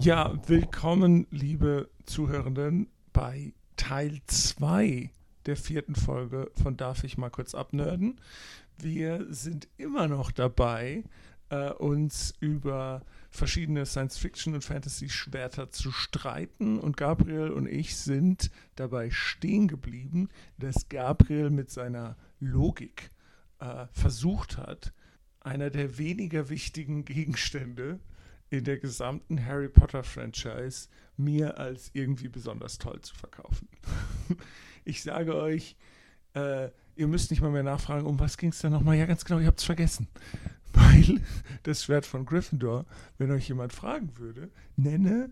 Ja, willkommen, liebe Zuhörenden, bei Teil 2 der vierten Folge von Darf ich mal kurz abnörden. Wir sind immer noch dabei, äh, uns über verschiedene Science-Fiction- und Fantasy-Schwerter zu streiten. Und Gabriel und ich sind dabei stehen geblieben, dass Gabriel mit seiner Logik äh, versucht hat, einer der weniger wichtigen Gegenstände in der gesamten Harry Potter-Franchise mir als irgendwie besonders toll zu verkaufen. ich sage euch, äh, ihr müsst nicht mal mehr nachfragen, um was ging es da nochmal? Ja, ganz genau, ihr habt es vergessen. Weil das Schwert von Gryffindor, wenn euch jemand fragen würde, nenne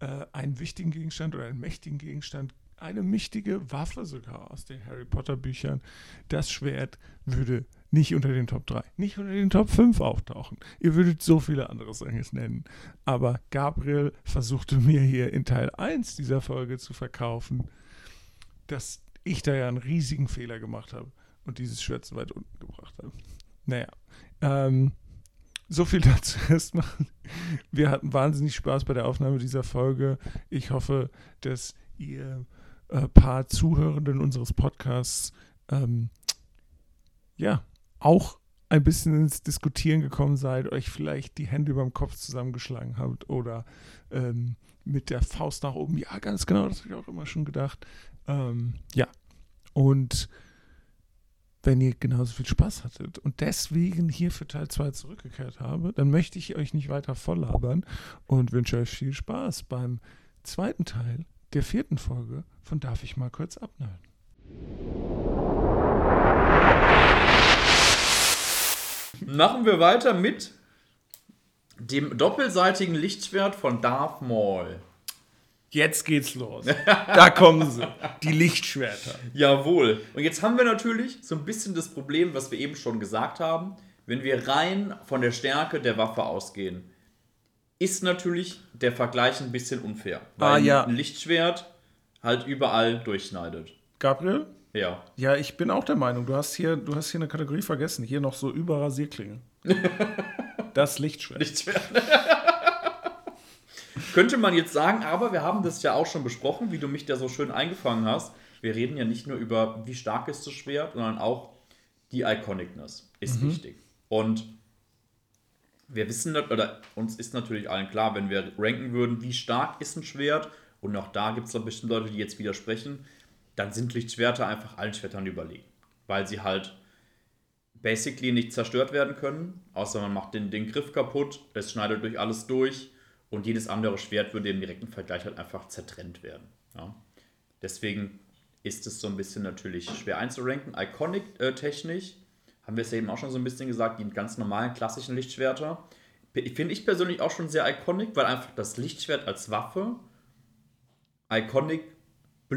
äh, einen wichtigen Gegenstand oder einen mächtigen Gegenstand, eine mächtige Waffe sogar aus den Harry Potter Büchern, das Schwert würde nicht unter den Top 3, nicht unter den Top 5 auftauchen. Ihr würdet so viele andere Sachen nennen. Aber Gabriel versuchte mir hier in Teil 1 dieser Folge zu verkaufen, dass ich da ja einen riesigen Fehler gemacht habe und dieses Schwert so weit unten gebracht habe. Naja, ähm, so viel dazu erstmal. Wir hatten wahnsinnig Spaß bei der Aufnahme dieser Folge. Ich hoffe, dass ihr äh, paar Zuhörenden unseres Podcasts ähm, ja auch ein bisschen ins Diskutieren gekommen seid, euch vielleicht die Hände über dem Kopf zusammengeschlagen habt oder ähm, mit der Faust nach oben. Ja, ganz genau, das habe ich auch immer schon gedacht. Ähm, ja, und wenn ihr genauso viel Spaß hattet und deswegen hier für Teil 2 zurückgekehrt habe, dann möchte ich euch nicht weiter volllabern und wünsche euch viel Spaß beim zweiten Teil der vierten Folge von Darf ich mal kurz abnörden. Machen wir weiter mit dem doppelseitigen Lichtschwert von Darth Maul. Jetzt geht's los. Da kommen sie. Die Lichtschwerter. Jawohl. Und jetzt haben wir natürlich so ein bisschen das Problem, was wir eben schon gesagt haben. Wenn wir rein von der Stärke der Waffe ausgehen, ist natürlich der Vergleich ein bisschen unfair. Weil Ah, ja. ein Lichtschwert halt überall durchschneidet. Gabriel? Ja. Ja, ich bin auch der Meinung, du hast hier, du hast hier eine Kategorie vergessen. Hier noch so über Rasierklingen. Das Lichtschwert. Lichtschwert. Könnte man jetzt sagen, aber wir haben das ja auch schon besprochen, wie du mich da so schön eingefangen hast. Wir reden ja nicht nur über, wie stark ist das Schwert, sondern auch die Iconicness ist wichtig. Und wir wissen, oder uns ist natürlich allen klar, wenn wir ranken würden, wie stark ist ein Schwert, und auch da gibt es bestimmt Leute, die jetzt widersprechen, dann sind Lichtschwerter einfach allen Schwertern überlegen. Weil sie halt basically nicht zerstört werden können, außer man macht den, den Griff kaputt, es schneidet durch alles durch und jedes andere Schwert würde im direkten Vergleich halt einfach zertrennt werden. Ja. Deswegen ist es so ein bisschen natürlich schwer einzuranken. Iconic-technisch haben wir es ja eben auch schon so ein bisschen gesagt, die ganz normalen klassischen Lichtschwerter. Finde ich persönlich auch schon sehr iconic, weil einfach das Lichtschwert als Waffe iconic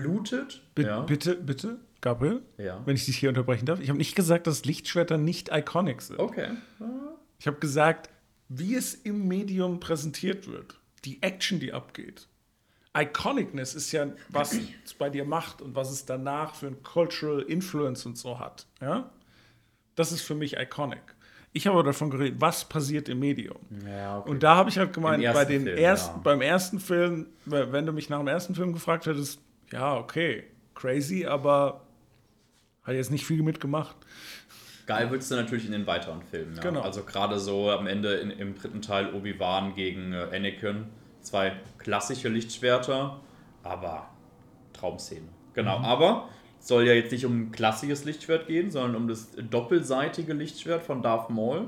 blutet. Bi- ja. Bitte, bitte, Gabriel, Ja. wenn ich dich hier unterbrechen darf. Ich habe nicht gesagt, dass Lichtschwerter nicht iconic sind. Okay. Ich habe gesagt, wie es im Medium präsentiert wird. Die Action, die abgeht. Iconicness ist ja, was es bei dir macht und was es danach für ein Cultural Influence und so hat. Ja? Das ist für mich iconic. Ich habe aber davon geredet, was passiert im Medium. Ja, okay. Und da habe ich halt gemeint, bei den Film, ersten, ja. beim ersten Film, wenn du mich nach dem ersten Film gefragt hättest, ja, okay, crazy, aber hat jetzt nicht viel mitgemacht. Geil wird es dann natürlich in den weiteren Filmen. Ja. Genau. Also gerade so am Ende in, im dritten Teil Obi-Wan gegen äh, Anakin. Zwei klassische Lichtschwerter, aber Traumszene. Genau, aber es soll ja jetzt nicht um ein klassisches Lichtschwert gehen, sondern um das doppelseitige Lichtschwert von Darth Maul.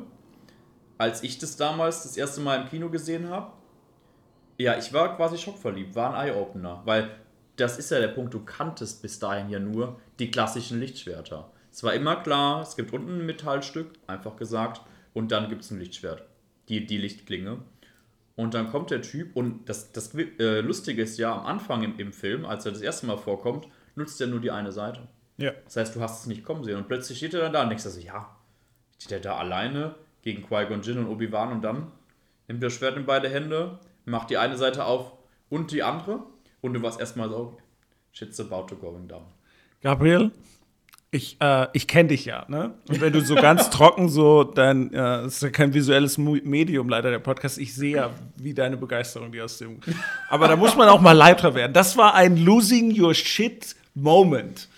Als ich das damals das erste Mal im Kino gesehen habe, ja, ich war quasi schockverliebt, war ein Eye-Opener, weil das ist ja der Punkt, du kanntest bis dahin ja nur die klassischen Lichtschwerter. Es war immer klar, es gibt unten ein Metallstück, einfach gesagt, und dann gibt es ein Lichtschwert, die, die Lichtklinge. Und dann kommt der Typ und das, das äh, Lustige ist ja, am Anfang im, im Film, als er das erste Mal vorkommt, nutzt er nur die eine Seite. Ja. Das heißt, du hast es nicht kommen sehen. Und plötzlich steht er dann da und denkst dir so, ja, steht er da alleine gegen Qui-Gon Jinn und Obi-Wan und dann nimmt er das Schwert in beide Hände, macht die eine Seite auf und die andere und du warst erstmal so, shit's about to going down. Gabriel, Ich, äh, ich kenne dich ja, ne? Und wenn du so ganz trocken so, dann äh, ist ja kein visuelles Medium leider der Podcast. Ich sehe ja, wie deine Begeisterung die aus dem. Aber da muss man auch mal lauter werden. Das war ein Losing Your Shit Moment.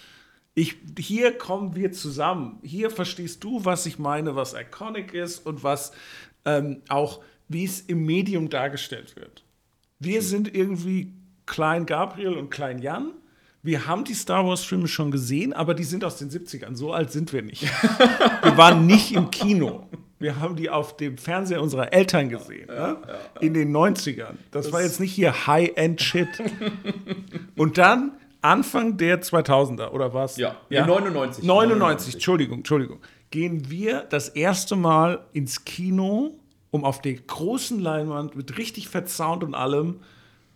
Ich, hier kommen wir zusammen. Hier verstehst du, was ich meine, was iconic ist und was ähm, auch, wie es im Medium dargestellt wird. Wir sind irgendwie Klein Gabriel und Klein Jan wir haben die Star Wars-Filme schon gesehen, aber die sind aus den 70ern. So alt sind wir nicht. wir waren nicht im Kino. Wir haben die auf dem Fernseher unserer Eltern gesehen. Ja, ne? ja, ja. In den 90ern. Das, das war jetzt nicht hier High-End-Shit. Und dann Anfang der 2000er, oder was? Ja, ja? 99. 99. 99, Entschuldigung, Entschuldigung. Gehen wir das erste Mal ins Kino, um auf der großen Leinwand mit richtig Sound und allem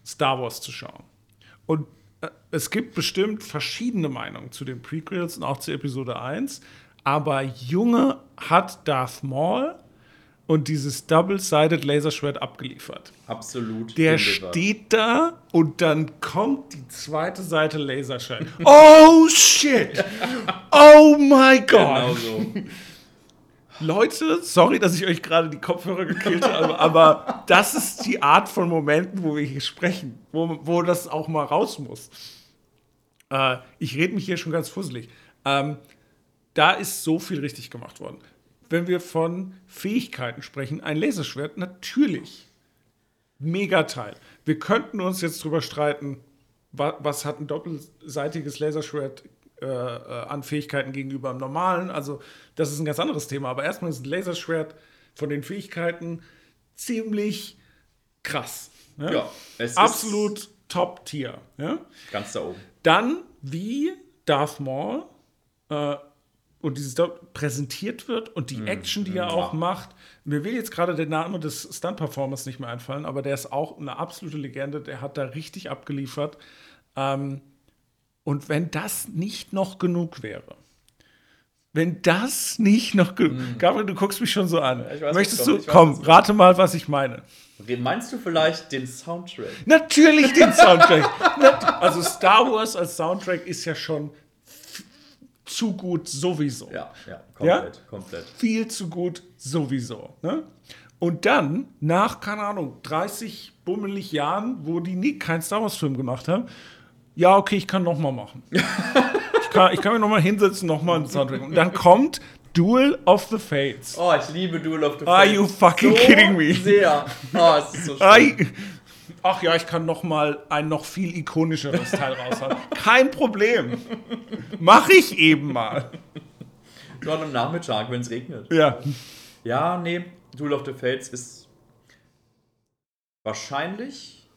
Star Wars zu schauen. Und es gibt bestimmt verschiedene Meinungen zu den Prequels und auch zu Episode 1, aber Junge hat Darth Maul und dieses Double-Sided Laserschwert abgeliefert. Absolut. Der steht da und dann kommt die zweite Seite Laserschwert. Oh shit! Oh my God! Genau so. Leute, sorry, dass ich euch gerade die Kopfhörer gekillt habe, aber das ist die Art von Momenten, wo wir hier sprechen, wo, wo das auch mal raus muss. Äh, ich rede mich hier schon ganz fusselig. Ähm, da ist so viel richtig gemacht worden. Wenn wir von Fähigkeiten sprechen, ein Laserschwert, natürlich. Megateil. Wir könnten uns jetzt drüber streiten, was, hat ein doppelseitiges Laserschwert äh, äh, an Fähigkeiten gegenüber einem normalen. Also, das ist ein ganz anderes Thema. Aber erstmal ist ein Laserschwert von den Fähigkeiten ziemlich krass. Ja, ja es absolut Top-Tier. Ja? Ganz da oben. Dann, wie Darth Maul äh, und dieses präsentiert wird und die mhm. Action, die er auch macht. Mir will jetzt gerade der Name des Stunt-Performers nicht mehr einfallen, aber der ist auch eine absolute Legende. Der hat da richtig abgeliefert. Ähm, und wenn das nicht noch genug wäre, wenn das nicht noch genug. Mhm. Gabriel, du guckst mich schon so an. Weiß, Möchtest du? Komm, rate mal, was ich meine. Meinst du vielleicht den Soundtrack? Natürlich den Soundtrack. also Star Wars als Soundtrack ist ja schon zu gut sowieso. Ja, ja, komplett, ja? komplett. Viel zu gut sowieso. Ne? Und dann, nach, keine Ahnung, 30 bummelig Jahren, wo die nie keinen Star Wars-Film gemacht haben, ja, okay, ich kann noch mal machen. ich, kann, ich kann mich noch mal hinsetzen, noch mal einen Soundtrack. Und dann kommt Duel of the Fates. Oh, ich liebe Duel of the Fates. Are you fucking so kidding me? Sehr. Oh, es ist so schön. Ach ja, ich kann noch mal ein noch viel ikonischeres Teil raushauen. Kein Problem. Mach ich eben mal. Gerade am Nachmittag, wenn es regnet. Ja. Ja, nee, Duel of the Fates ist wahrscheinlich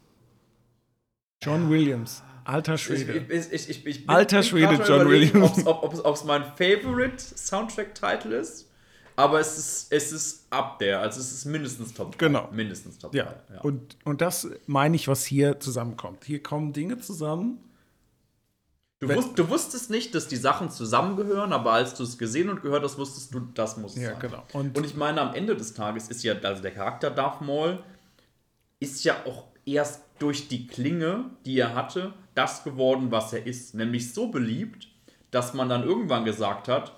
John Williams. Alter Schwede. Ich, ich, ich, ich bin, Alter Schwede, John Williams. Ob es mein Favorite Soundtrack-Title ist. Aber es ist, es ist up there. Also es ist mindestens Top 3. Genau. Mindestens Top 3. Ja. ja. Und, und das meine ich, was hier zusammenkommt. Hier kommen Dinge zusammen. Du, wusst, du, wusstest nicht, dass die Sachen zusammengehören, aber als du es gesehen und gehört hast, wusstest du, das muss es ja, sein. Genau. Und, und ich meine, am Ende des Tages ist ja, also der Charakter Darth Maul ist ja auch erst durch die Klinge, die er hatte, das geworden, was er ist. Nämlich so beliebt, dass man dann irgendwann gesagt hat,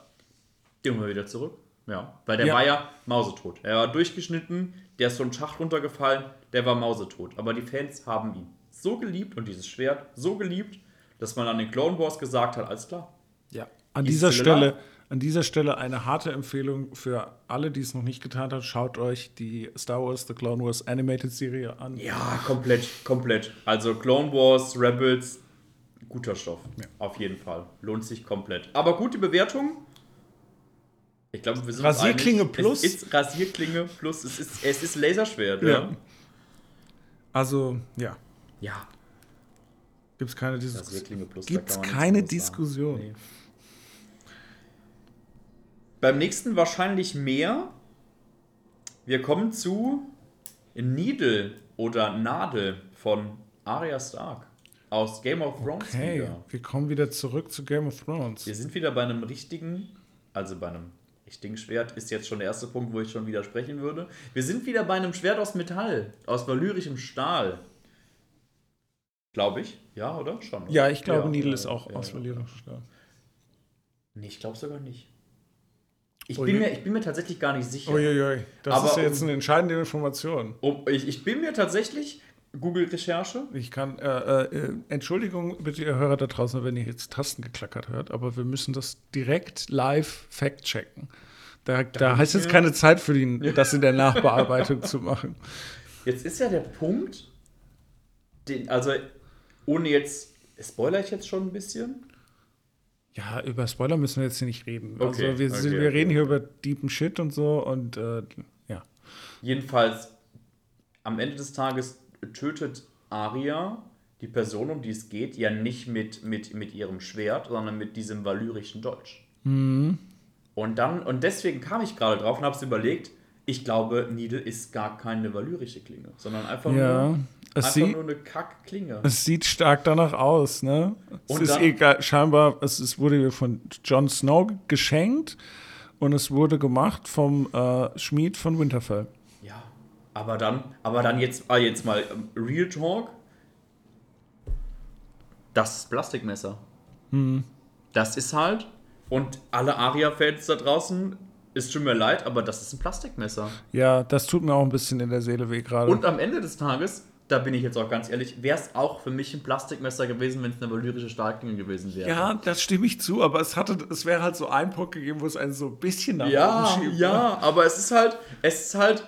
den holen wir wieder zurück. Ja, weil der ja. war ja mausetot. Er war durchgeschnitten, der ist so ein Schacht runtergefallen, der war mausetot. Aber die Fans haben ihn so geliebt und dieses Schwert so geliebt, dass man an den Clone Wars gesagt hat, alles klar. Ja, an dieser Stelle an dieser Stelle eine harte Empfehlung für alle, die es noch nicht getan haben. Schaut euch die Star Wars The Clone Wars Animated Serie an. Ja, komplett, komplett. Also Clone Wars, Rebels, guter Stoff. Ja. Auf jeden Fall. Lohnt sich komplett. Aber gute Bewertung. Ich glaube, wir sind Rasierklinge Plus. Es ist Rasierklinge Plus. Es ist, es ist Laserschwert. Ja. ja. Also, ja. Ja. Gibt es keine Diskussion? Gibt es keine Diskussion. Beim nächsten wahrscheinlich mehr. Wir kommen zu Needle oder Nadel von Arya Stark aus Game of Thrones. Okay, wieder. wir kommen wieder zurück zu Game of Thrones. Wir sind wieder bei einem richtigen, also bei einem richtigen Schwert, ist jetzt schon der erste Punkt, wo ich schon widersprechen würde. Wir sind wieder bei einem Schwert aus Metall, aus valyrischem Stahl. Glaube ich, ja, oder? Schon. Oder? Ja, ich glaube, ja, Needle ja, ist auch ja, aus valyrischem Stahl. Nee, ich glaube sogar nicht. Ich Ui. bin, mir, ich bin mir tatsächlich gar nicht sicher. Uiuiui, das Aber ist ja jetzt eine entscheidende Information. Um, ich, ich bin mir tatsächlich, Google-Recherche, Ich kann, äh, äh, Entschuldigung bitte, ihr Hörer da draußen, wenn ihr jetzt Tasten geklackert hört, aber wir müssen das direkt live fact-checken. Da, da heißt jetzt keine Zeit für ihn, das in der Nachbearbeitung zu machen. Jetzt ist ja der Punkt, den, also ohne jetzt, spoiler ich jetzt schon ein bisschen? Ja, über Spoiler müssen wir jetzt hier nicht reden. Okay, also wir, okay, wir okay. reden hier über deepen Shit und so und äh, ja. Jedenfalls, am Ende des Tages tötet Arya die Person, um die es geht, ja nicht mit, mit, mit ihrem Schwert, sondern mit diesem valyrischen Dolch. Mhm. Und dann, und deswegen kam ich gerade drauf und habe es überlegt, ich glaube, Needle ist gar keine valyrische Klinge, sondern einfach, Ja, nur, es einfach sieht- nur eine Kackklinge. Es sieht stark danach aus, ne? Es Und ist dann- egal, scheinbar, es ist, wurde von Jon Snow geschenkt und es wurde gemacht vom äh, Schmied von Winterfell. Ja, aber dann, aber dann jetzt, ah, jetzt mal ähm, Real Talk. Das Plastikmesser. Hm. Das ist halt, und alle Aria-Fans da draußen, es tut mir leid, aber das ist ein Plastikmesser. Ja, das tut mir auch ein bisschen in der Seele weh gerade. Und am Ende des Tages, da bin ich jetzt auch ganz ehrlich, wäre es auch für mich ein Plastikmesser gewesen, wenn es eine valyrische Stahlklinge gewesen wäre. Ja, das stimme ich zu, aber es hatte, es wäre halt so ein Punkt gegeben, wo es einen so ein bisschen nach Ja, oben schiebt. ne? ja, aber es ist halt, es ist halt,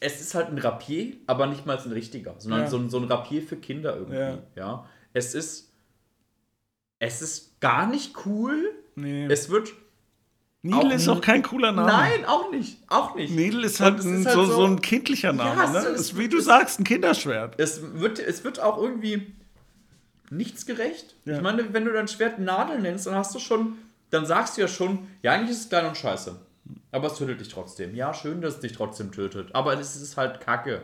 es ist halt ein Rapier, aber nicht mal ein richtiger, sondern Ja. so, ein, so ein Rapier für Kinder irgendwie. Ja. Ja. Es ist, es ist gar nicht cool. Nee. Es wird, Auch ist auch kein cooler Name. nein, auch nicht, auch nicht. Needle ist halt, es ein, ist halt so, so- ein kindlicher Name, Ja, es ne? ist- Ist, wie du sagst, ein Kinderschwert. Es wird, es wird auch irgendwie nichtsgerecht. Ja. Ich meine, wenn du dein Schwert Nadel nennst, dann hast du schon, dann sagst du ja schon, ja, eigentlich ist es klein und scheiße. Aber es tötet dich trotzdem. Ja, schön, dass es dich trotzdem tötet. Aber es ist halt Kacke.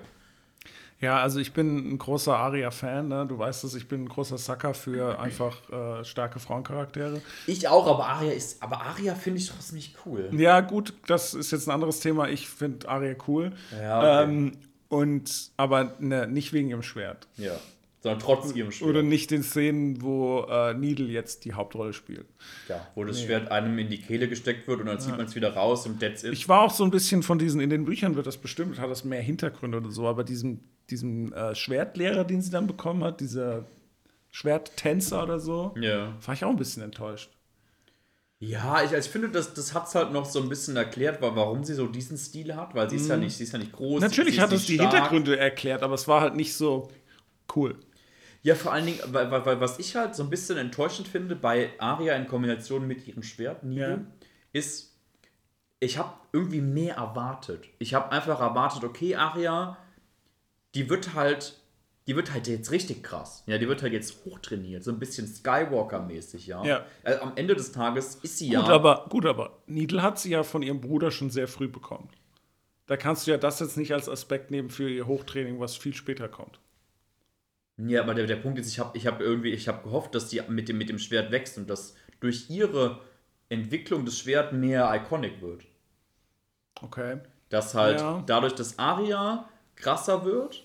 Ja, also ich bin ein großer Aria-Fan, ne? Du weißt es, ich bin ein großer Sucker für einfach äh, starke Frauencharaktere. Ich auch, aber Aria ist, aber Aria finde ich trotzdem nicht cool. Ja, gut, das ist jetzt ein anderes Thema. Ich finde Aria cool. Ja, okay. ähm, und aber ne, nicht wegen ihrem Schwert. Ja. Sondern trotz ihrem Schwert. Oder nicht den Szenen, wo äh, Needle jetzt die Hauptrolle spielt. ja, wo das Schwert einem in die Kehle gesteckt wird und dann zieht man es wieder raus und that's it. Ich war auch so ein bisschen von diesen, in den Büchern wird das bestimmt, hat das mehr Hintergründe oder so, aber diesem, diesem äh, Schwertlehrer, den sie dann bekommen hat, dieser Schwerttänzer oder so, ja. war ich auch ein bisschen enttäuscht. Ja, ich, also ich finde, das, das hat es halt noch so ein bisschen erklärt, wa- warum sie so diesen Stil hat, weil sie ist ja nicht, sie ist ja nicht groß. Natürlich sie hat es die stark. Hintergründe erklärt, aber es war halt nicht so cool. Ja, vor allen Dingen, weil, weil, weil was ich halt so ein bisschen enttäuschend finde bei Aria in Kombination mit ihrem Schwert, Needle, Ja. ist, ich habe irgendwie mehr erwartet. Ich habe einfach erwartet, okay, Aria, die wird halt, die wird halt jetzt richtig krass. Ja, die wird halt jetzt hochtrainiert, so ein bisschen Skywalker-mäßig, ja. Ja. Also am Ende des Tages ist sie Gut, ja. aber, gut, aber Needle hat sie ja von ihrem Bruder schon sehr früh bekommen. Da kannst du ja das jetzt nicht als Aspekt nehmen für ihr Hochtraining, was viel später kommt. Ja, aber der, der Punkt ist, ich habe ich hab irgendwie, ich habe gehofft, dass die mit dem, mit dem Schwert wächst und dass durch ihre Entwicklung das Schwert mehr iconic wird. Okay. Dass halt Ja. dadurch, dass Aria krasser wird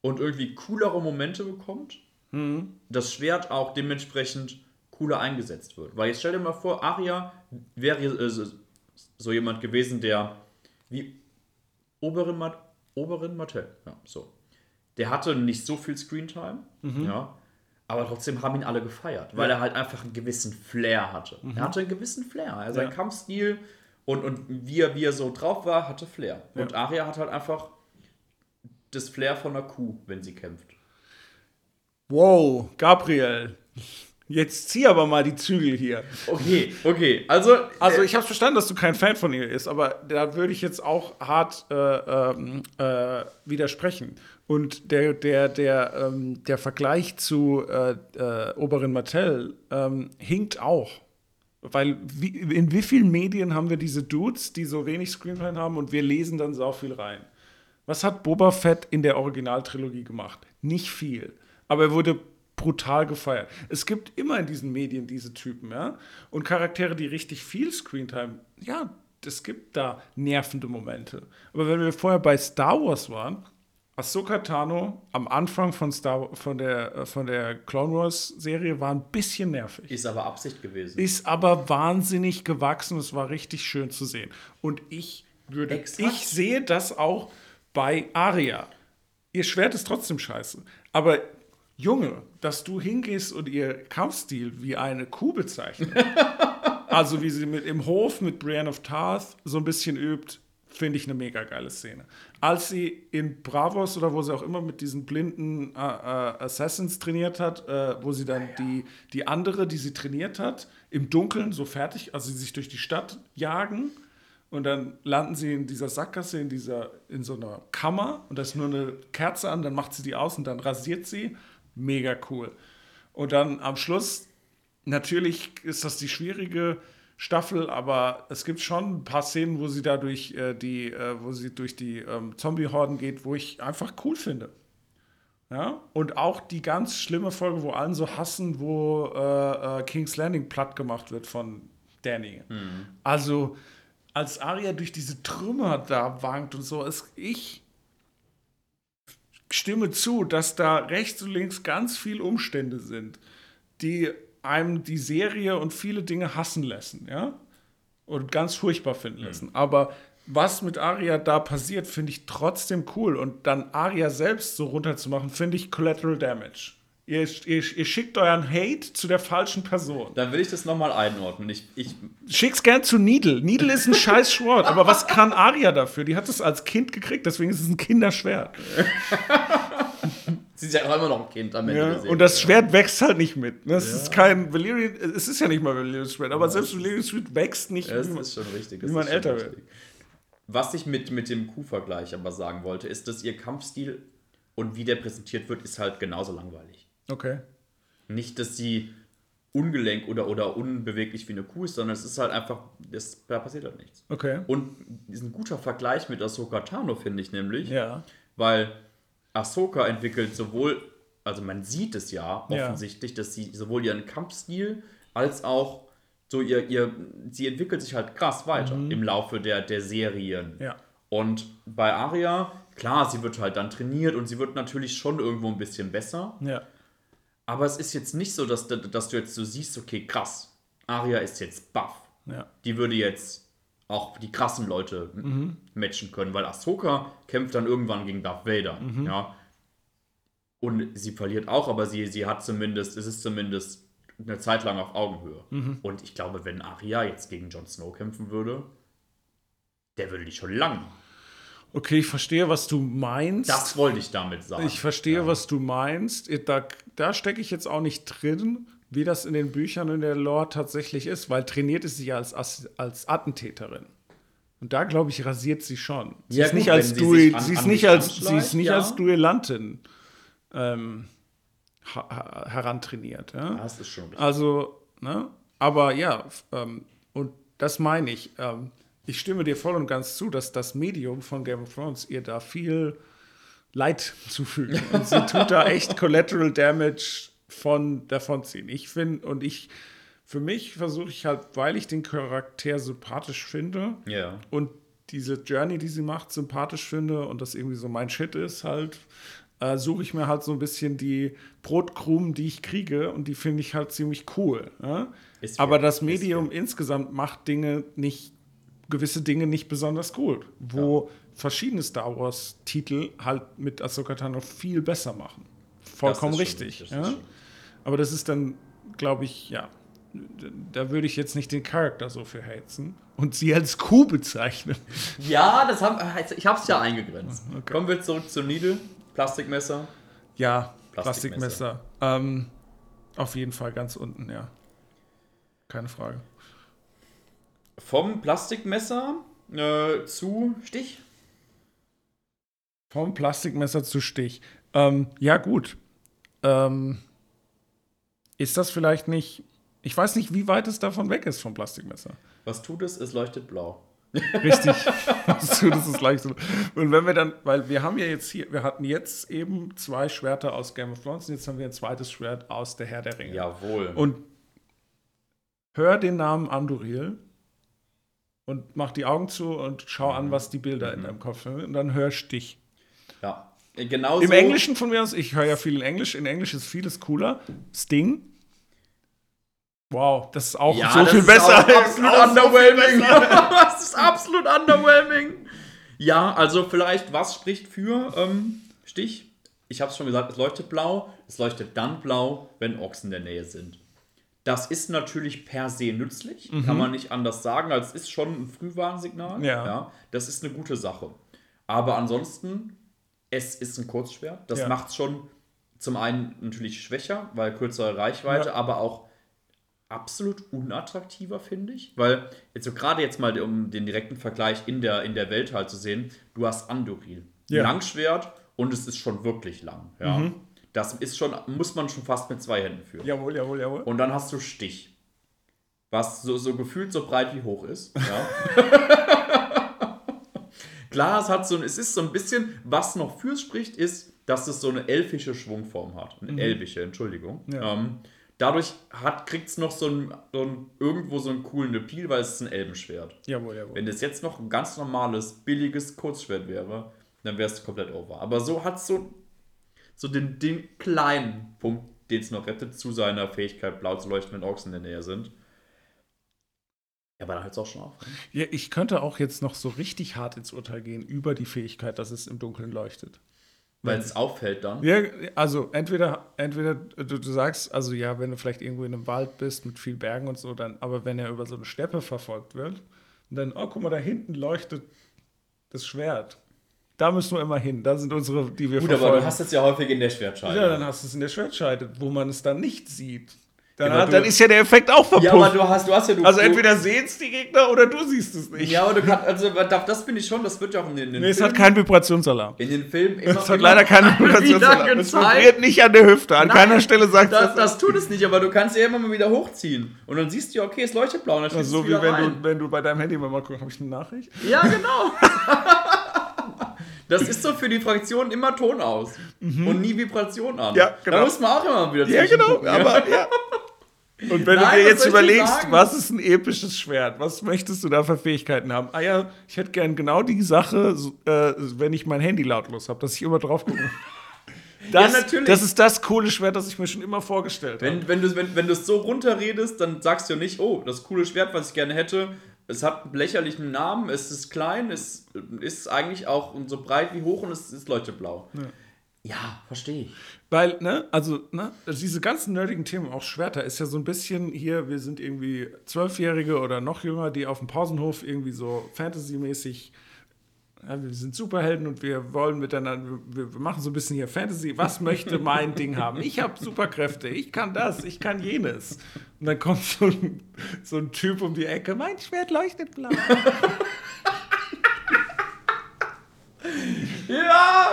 und irgendwie coolere Momente bekommt, Mhm. das Schwert auch dementsprechend cooler eingesetzt wird. Weil jetzt stell dir mal vor, Aria wäre äh, so, jemand gewesen, der wie Oberin, Mat Oberin Mattel, ja, so. Der hatte nicht so viel Screentime, ja, aber trotzdem haben ihn alle gefeiert, weil er halt einfach einen gewissen Flair hatte. Er hatte einen gewissen Flair. Also sein Ja. Kampfstil und, und wie, er, wie er so drauf war, hatte Flair. Und Aria hat halt einfach das Flair von einer Kuh, wenn sie kämpft. Wow, Gabriel. Jetzt zieh aber mal die Zügel hier. Okay, okay. Also, Also äh, ich habe verstanden, dass du kein Fan von ihr ist, aber da würde ich jetzt auch hart äh, ähm, äh, widersprechen. Und der, der, der, ähm, der Vergleich zu äh, äh, Oberin Martell ähm, hinkt auch. Weil wie, in wie vielen Medien haben wir diese Dudes, die so wenig Screentime haben und wir lesen dann so viel rein? Was hat Boba Fett in der Originaltrilogie gemacht? Nicht viel. Aber er wurde brutal gefeiert. Es gibt immer in diesen Medien diese Typen, ja. Und Charaktere, die richtig viel Screentime, ja, es gibt da nervende Momente. Aber wenn wir vorher bei Star Wars waren, Ahsoka Tano am Anfang von, Star, von, der, äh, von der Clone Wars Serie war ein bisschen nervig. Ist aber Absicht gewesen. Ist aber wahnsinnig gewachsen. Es war richtig schön zu sehen. Und ich würde, Exakt. ich sehe das auch bei Arya. Ihr Schwert ist trotzdem scheiße. Aber Junge, dass du hingehst und ihr Kampfstil wie eine Kuh bezeichnest, also wie sie mit im Hof mit Brienne of Tarth so ein bisschen übt, finde ich eine mega geile Szene. Als sie in Bravos oder wo sie auch immer mit diesen blinden äh, äh, Assassins trainiert hat, äh, wo sie dann die, die andere, die sie trainiert hat, im Dunkeln so fertig, also sie sich durch die Stadt jagen und dann landen sie in dieser Sackgasse, in, dieser, in so einer Kammer und da ist nur eine Kerze an, dann macht sie die aus und dann rasiert sie. Mega cool. Und dann am Schluss, natürlich ist das die schwierige Staffel, aber es gibt schon ein paar Szenen, wo sie da durch äh, die, äh, wo sie durch die ähm, Zombie-Horden geht, wo ich einfach cool finde. Ja? Und auch die ganz schlimme Folge, wo allen so hassen, wo äh, äh, King's Landing platt gemacht wird von Danny. Also, als Arya durch diese Trümmer da wankt und so, ist ich stimme zu, dass da rechts und links ganz viele Umstände sind, die einem die Serie und viele Dinge hassen lassen, ja? Und ganz furchtbar finden lassen. Aber was mit Arya da passiert, finde ich trotzdem cool. Und dann Arya selbst so runterzumachen, finde ich Collateral Damage. Ihr, ihr, ihr schickt euren Hate zu der falschen Person. Dann will ich das nochmal einordnen. Ich, ich, Schick's gern zu Needle. Needle ist ein scheiß Schwert. Aber was kann Arya dafür? Die hat es als Kind gekriegt, deswegen ist es ein Kinderschwert. sie ist ja auch immer noch ein Kind am Ende Ja, und das Schwert wächst halt nicht mit. ne? Es ist kein Valyrian, es ist ja nicht mal Valyrian Schwert, aber selbst Valyrian Schwert wächst nicht. Ja, das ist schon richtig. wie das man älter richtig. Was ich mit, mit dem Q-Vergleich aber sagen wollte, ist, dass ihr Kampfstil und wie der präsentiert wird, ist halt genauso langweilig. Okay. Nicht, dass sie ungelenk oder, oder unbeweglich wie eine Kuh ist, sondern es ist halt einfach, das, da passiert halt nichts. Okay. Und diesen guter Vergleich mit Ahsoka Tano finde ich nämlich, Ja. weil Ahsoka entwickelt sowohl, also man sieht es ja Ja. offensichtlich, dass sie sowohl ihren Kampfstil als auch so ihr, ihr sie entwickelt sich halt krass weiter im Laufe der, der Serien. Mhm. Ja. Und bei Arya, klar, sie wird halt dann trainiert und sie wird natürlich schon irgendwo ein bisschen besser. Ja. Aber es ist jetzt nicht so, dass, dass du jetzt so siehst, okay, krass, Arya ist jetzt buff. Ja. Die würde jetzt auch die krassen Leute m- matchen können, weil Ahsoka kämpft dann irgendwann gegen Darth Vader. Ja. Und sie verliert auch, aber sie, sie hat zumindest, es ist zumindest eine Zeit lang auf Augenhöhe. Und ich glaube, wenn Arya jetzt gegen Jon Snow kämpfen würde, der würde die schon lang. Okay, ich verstehe, was du meinst. Das wollte ich damit sagen. ich verstehe, was du meinst. Da, da stecke ich jetzt auch nicht drin, wie das in den Büchern in der Lore tatsächlich ist, weil trainiert ist sie ja als, als Attentäterin. Und da, glaube ich, rasiert sie schon. Sie Ja, ist gut, nicht als wenn sie sie ist nicht als, sie ist nicht ja. als Duellantin ähm, herantrainiert. Ja? Ja, das ist schon richtig. Also, ne? Aber ja, ähm, und das meine ich. Ähm, ich stimme dir voll und ganz zu, dass das Medium von Game of Thrones ihr da viel Leid zufügt. Und sie tut da echt Collateral Damage von davonziehen. Ich finde, und ich, für mich versuche ich halt, weil ich den Charakter sympathisch finde Ja. und diese Journey, die sie macht, sympathisch finde und das irgendwie so mein Shit ist halt, äh, suche ich mir halt so ein bisschen die Brotkrumen, die ich kriege und die finde ich halt ziemlich cool. Ja? Ist Aber fair, das Medium insgesamt macht Dinge nicht, gewisse Dinge nicht besonders gut, wo verschiedene Star Wars Titel halt mit Ahsoka Tano viel besser machen. Vollkommen ist schon- richtig. das ja? Aber das ist dann, glaube ich, ja, da würde ich jetzt nicht den Charakter so für heizen und sie als Kuh bezeichnen. Ja, das haben, ich habe es ja eingegrenzt. Okay. Kommen wir zurück zur Needle. Plastikmesser. Ja, Plastikmesser. Plastikmesser. Ähm, auf jeden Fall ganz unten, ja. Keine Frage. Vom Plastikmesser äh, zu Stich. Vom Plastikmesser zu Stich. Ähm, ja, gut. Ähm, ist das vielleicht nicht. Ich weiß nicht, wie weit es davon weg ist vom Plastikmesser. Was tut es? Es leuchtet blau. Richtig. das ist das gleich so. Und wenn wir dann, weil wir haben ja jetzt hier, wir hatten jetzt eben zwei Schwerter aus Game of Thrones und jetzt haben wir ein zweites Schwert aus der Herr der Ringe. Jawohl. Und hör den Namen Anduril und mach die Augen zu und schau an, was die Bilder in deinem Kopf sind. Und dann hör Stich. ja. Genau Im Englischen von mir aus, ich höre ja viel in Englisch. In Englisch ist vieles cooler. Sting. Wow, das ist auch Ja, so viel besser. Absolut underwhelming. das ist absolut underwhelming. Ja, also vielleicht, was spricht für ähm, Stich? Ich habe es schon gesagt, es leuchtet blau. Es leuchtet dann blau, wenn Ochsen in der Nähe sind. Das ist natürlich per se nützlich, kann man nicht anders sagen. Also es ist schon ein Frühwarnsignal. Ja. das ist eine gute Sache. Aber ansonsten, es ist ein Kurzschwert. Das Ja. macht es schon zum einen natürlich schwächer, weil kürzere Reichweite, Ja. aber auch absolut unattraktiver, finde ich. Weil, jetzt so gerade jetzt mal, um den direkten Vergleich in der, in der Welt halt zu sehen, du hast Anduril. Ja. Mhm. Langschwert und es ist schon wirklich lang. Ja. Das ist schon, muss man schon fast mit zwei Händen führen. Jawohl, jawohl, jawohl. Und dann hast du Stich. Was so, so gefühlt so breit wie hoch ist. Ja. Klar, es hat so ein, es ist so ein bisschen, was noch fürs spricht, ist, dass es so eine elfische Schwungform hat. Eine elbische, Entschuldigung. Ja. Ähm, dadurch kriegt es noch so ein, so ein, irgendwo so einen coolen Appeal, weil es ist ein Elbenschwert. Jawohl, jawohl. Wenn es jetzt noch ein ganz normales, billiges Kurzschwert wäre, dann wäre es komplett over. Aber so hat es so, so den, den kleinen Punkt, den es noch rettet, zu seiner Fähigkeit, blau zu leuchten, wenn Orks in der Nähe sind. Ja, aber dann hört es auch schon auf. Ja, ich könnte auch jetzt noch so richtig hart ins Urteil gehen über die Fähigkeit, dass es im Dunkeln leuchtet. Weil es auffällt dann. Ja, also entweder, entweder du, du sagst, also ja, wenn du vielleicht irgendwo in einem Wald bist mit viel Bergen und so, dann, aber wenn er über so eine Steppe verfolgt wird, dann, oh, guck mal, da hinten leuchtet das Schwert. Da müssen wir immer hin. Da sind unsere, die wir Gut, aber verfolgen. du hast es ja häufig in der Schwertscheide. ja, dann hast du es in der Schwertscheide, wo man es dann nicht sieht. Dann, aber hat, du- dann ist ja der Effekt auch verpufft. Ja, aber du hast, du hast ja du, also entweder sehen es die Gegner oder du siehst es nicht. Ja, aber du kannst, also das finde ich schon, das wird ja auch in den, in den nee, es Filmen, hat keinen Vibrationsalarm. in den Filmen immer, Es hat leider keinen Vibrationsalarm. Es vibriert nicht an der Hüfte. An Nein, keiner Stelle sagt Das, es. das tut es nicht, aber du kannst ja immer mal wieder hochziehen. Und dann siehst du ja, okay, es leuchtet blau. Und dann schließt so es wie wenn rein. du, wenn du bei deinem Handy mal guckst, habe ich eine Nachricht? Ja, genau. Das ist so für die Fraktion immer Ton aus und nie Vibration an. Mhm. Ja, genau. Da muss man auch immer wieder Ja, genau. zwischengucken, Aber ja. Und wenn Nein, du dir jetzt überlegst, was ist ein episches Schwert? Was möchtest du da für Fähigkeiten haben? Ah ja, ich hätte gern genau die Sache, äh, wenn ich mein Handy lautlos habe, dass ich immer drauf gucke. Das, natürlich. das ist das coole Schwert, das ich mir schon immer vorgestellt habe. Wenn, wenn du es wenn, wenn du es so runterredest, dann sagst du ja nicht, oh, das coole Schwert, was ich gerne hätte, es hat einen lächerlichen Namen, es ist klein, es ist eigentlich auch so breit wie hoch und es ist leuchteblau. Ja, verstehe ich. Weil, ne, also, ne, also diese ganzen nerdigen Themen, auch Schwerter, ist ja so ein bisschen hier, wir sind irgendwie Zwölfjährige oder noch jünger, die auf dem Pausenhof irgendwie so Fantasy-mäßig, ja, wir sind Superhelden und wir wollen miteinander, wir, wir machen so ein bisschen hier Fantasy. Was möchte mein Ding haben? Ich habe Superkräfte, ich kann das, ich kann jenes. Und dann kommt so ein, so ein Typ um die Ecke, mein Schwert leuchtet blau. Ja!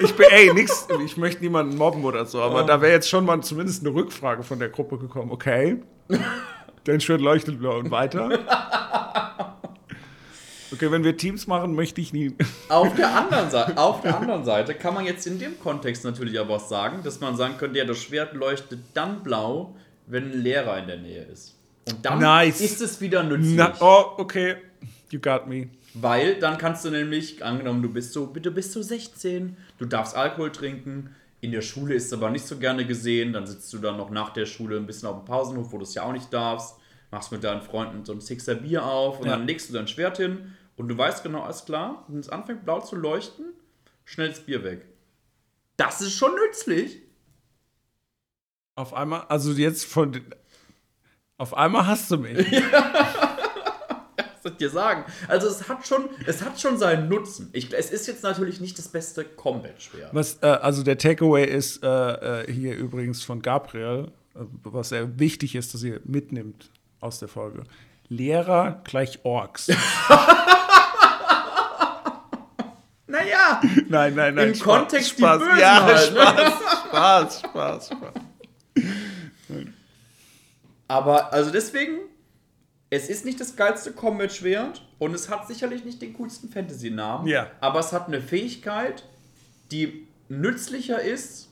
Ich bin, ey, nix, ich möchte niemanden mobben oder so, aber da wäre jetzt schon mal zumindest eine Rückfrage von der Gruppe gekommen. Okay, dein Schwert leuchtet blau und weiter. Okay, wenn wir Teams machen, möchte ich nie. Auf der, anderen Seite, auf der anderen Seite kann man jetzt in dem Kontext natürlich aber auch sagen, dass man sagen könnte, ja, das Schwert leuchtet dann blau, wenn ein Lehrer in der Nähe ist. Und dann Nice. ist es wieder nützlich. Na, oh, okay, you got me. Weil dann kannst du nämlich, angenommen, du bist so, du bist so 16, du darfst Alkohol trinken, in der Schule ist es aber nicht so gerne gesehen, dann sitzt du dann noch nach der Schule ein bisschen auf dem Pausenhof, wo du es ja auch nicht darfst, machst mit deinen Freunden so ein Sixer Bier auf und Ja. dann legst du dein Schwert hin und du weißt genau, alles klar, wenn es anfängt blau zu leuchten, schnell das Bier weg. Das ist schon nützlich. Auf einmal, also jetzt von. Auf einmal hast du mich. Was soll ich dir sagen? Also es hat schon, es hat schon seinen Nutzen. Ich, es ist jetzt natürlich nicht das beste Combat-Schwert. Äh, also der Takeaway ist äh, äh, hier übrigens von Gabriel, äh, was sehr wichtig ist, dass ihr mitnimmt aus der Folge. Lehrer gleich Orks. Naja, nein, nein, nein. Im Spaß, Kontext die Spaß. Bösen ja, halt, ne? Spaß, Spaß, Spaß, Spaß. Aber, also deswegen, es ist nicht das geilste Combat-Schwert und es hat sicherlich nicht den coolsten Fantasy-Namen. Ja. Aber es hat eine Fähigkeit, die nützlicher ist,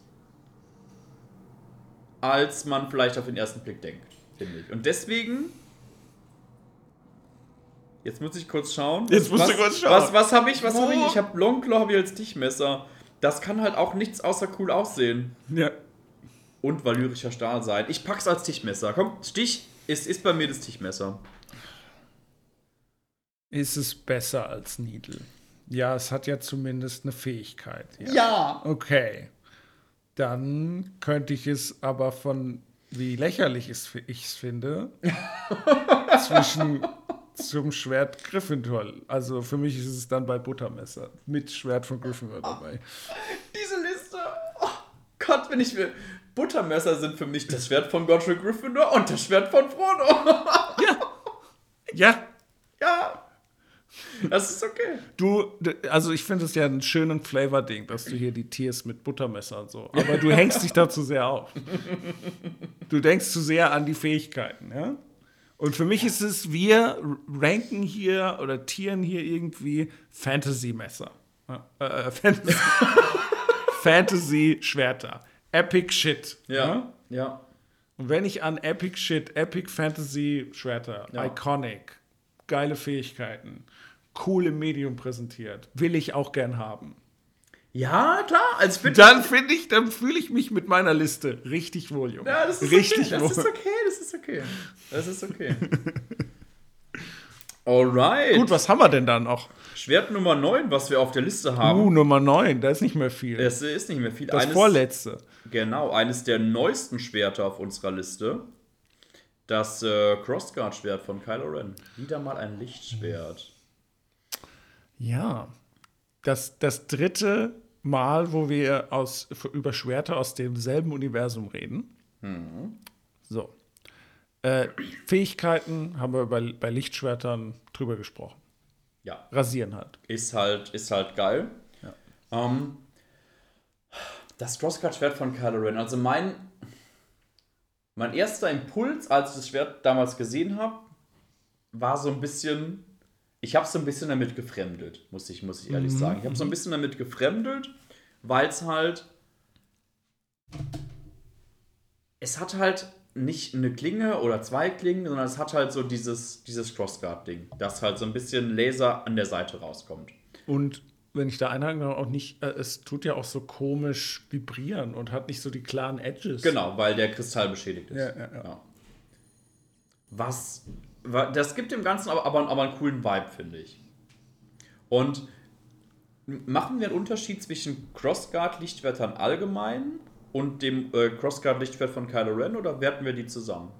als man vielleicht auf den ersten Blick denkt, finde ich. Und deswegen. Jetzt muss ich kurz schauen. Jetzt musst was, du kurz schauen. Was, was habe ich? Was habe ich? Ich habe Longclaw ich als Stichmesser. das kann halt auch nichts außer cool aussehen. Ja. Und valyrischer Stahl sein. Ich pack's als Tischmesser. Komm, Stich ist, ist bei mir das Tischmesser. Ist es besser als Needle? Ja, es hat ja zumindest eine Fähigkeit. Ja. Ja! Okay. Dann könnte ich es aber von, wie lächerlich ich es finde, zwischen zum Schwert Gryffindor. Also für mich ist es dann bei Buttermesser mit Schwert von Gryffindor dabei. Diese Liste. Oh Gott, wenn ich will. Buttermesser sind für mich das Schwert von Godric Gryffindor und das Schwert von Frodo. Ja, ja. Das ist okay. du, also ich finde es ja einen schönen Flavor-Ding, dass du hier die Tiers mit Buttermesser und so. Aber du hängst dich da zu sehr auf. Du denkst zu sehr an die Fähigkeiten, ja? Und für mich ist es, wir ranken hier oder tieren hier irgendwie Fantasy-Messer. Ja, Äh, Fantasy- Fantasy-Schwerter. Epic Shit. Ja. Ja. Und wenn ich an Epic Shit, Epic Fantasy Schwerter, Ja. Iconic, geile Fähigkeiten, cool im Medium präsentiert, will ich auch gern haben. Ja, klar. Bin Dann finde ich, dann fühle ich mich mit meiner Liste richtig wohl, Junge. Ja, das ist richtig okay. wohl. Das ist okay, das ist okay. Das ist okay. Alright. Gut, was haben wir denn da noch? Schwert Nummer 9, was wir auf der Liste haben. Uh, Nummer 9, da ist nicht mehr viel. Es ist nicht mehr viel. das eines, vorletzte. Genau, eines der neuesten Schwerter auf unserer Liste. Das äh, Crossguard-Schwert von Kylo Ren. Wieder mal ein Lichtschwert. Ja. Das, das dritte Mal, wo wir aus, über Schwerter aus demselben Universum reden. So. Äh, Fähigkeiten haben wir bei, bei Lichtschwertern drüber gesprochen. Ja, Rasieren halt. ist halt, ist halt geil. Ähm, das Crossguard-Schwert von Kylo Ren. Also mein, mein erster Impuls, als ich das Schwert damals gesehen habe, war so ein bisschen. Ich habe so ein bisschen damit gefremdelt, muss ich, muss ich ehrlich sagen. Ich habe so ein bisschen damit gefremdelt, weil es halt. Es hat halt nicht eine Klinge oder zwei Klingen, sondern es hat halt so dieses, dieses Crossguard-Ding, das halt so ein bisschen Laser an der Seite rauskommt. Und wenn ich da einhaken darf, auch nicht, äh, es tut ja auch so komisch vibrieren und hat nicht so die klaren Edges. Genau, weil der Kristall beschädigt ist. Ja, ja, ja. Was, wa- das gibt dem Ganzen aber, aber, aber einen coolen Vibe, finde ich. Und machen wir einen Unterschied zwischen Crossguard-Lichtschwertern allgemein und dem äh, Crossguard-Lichtschwert von Kylo Ren oder werten wir die zusammen?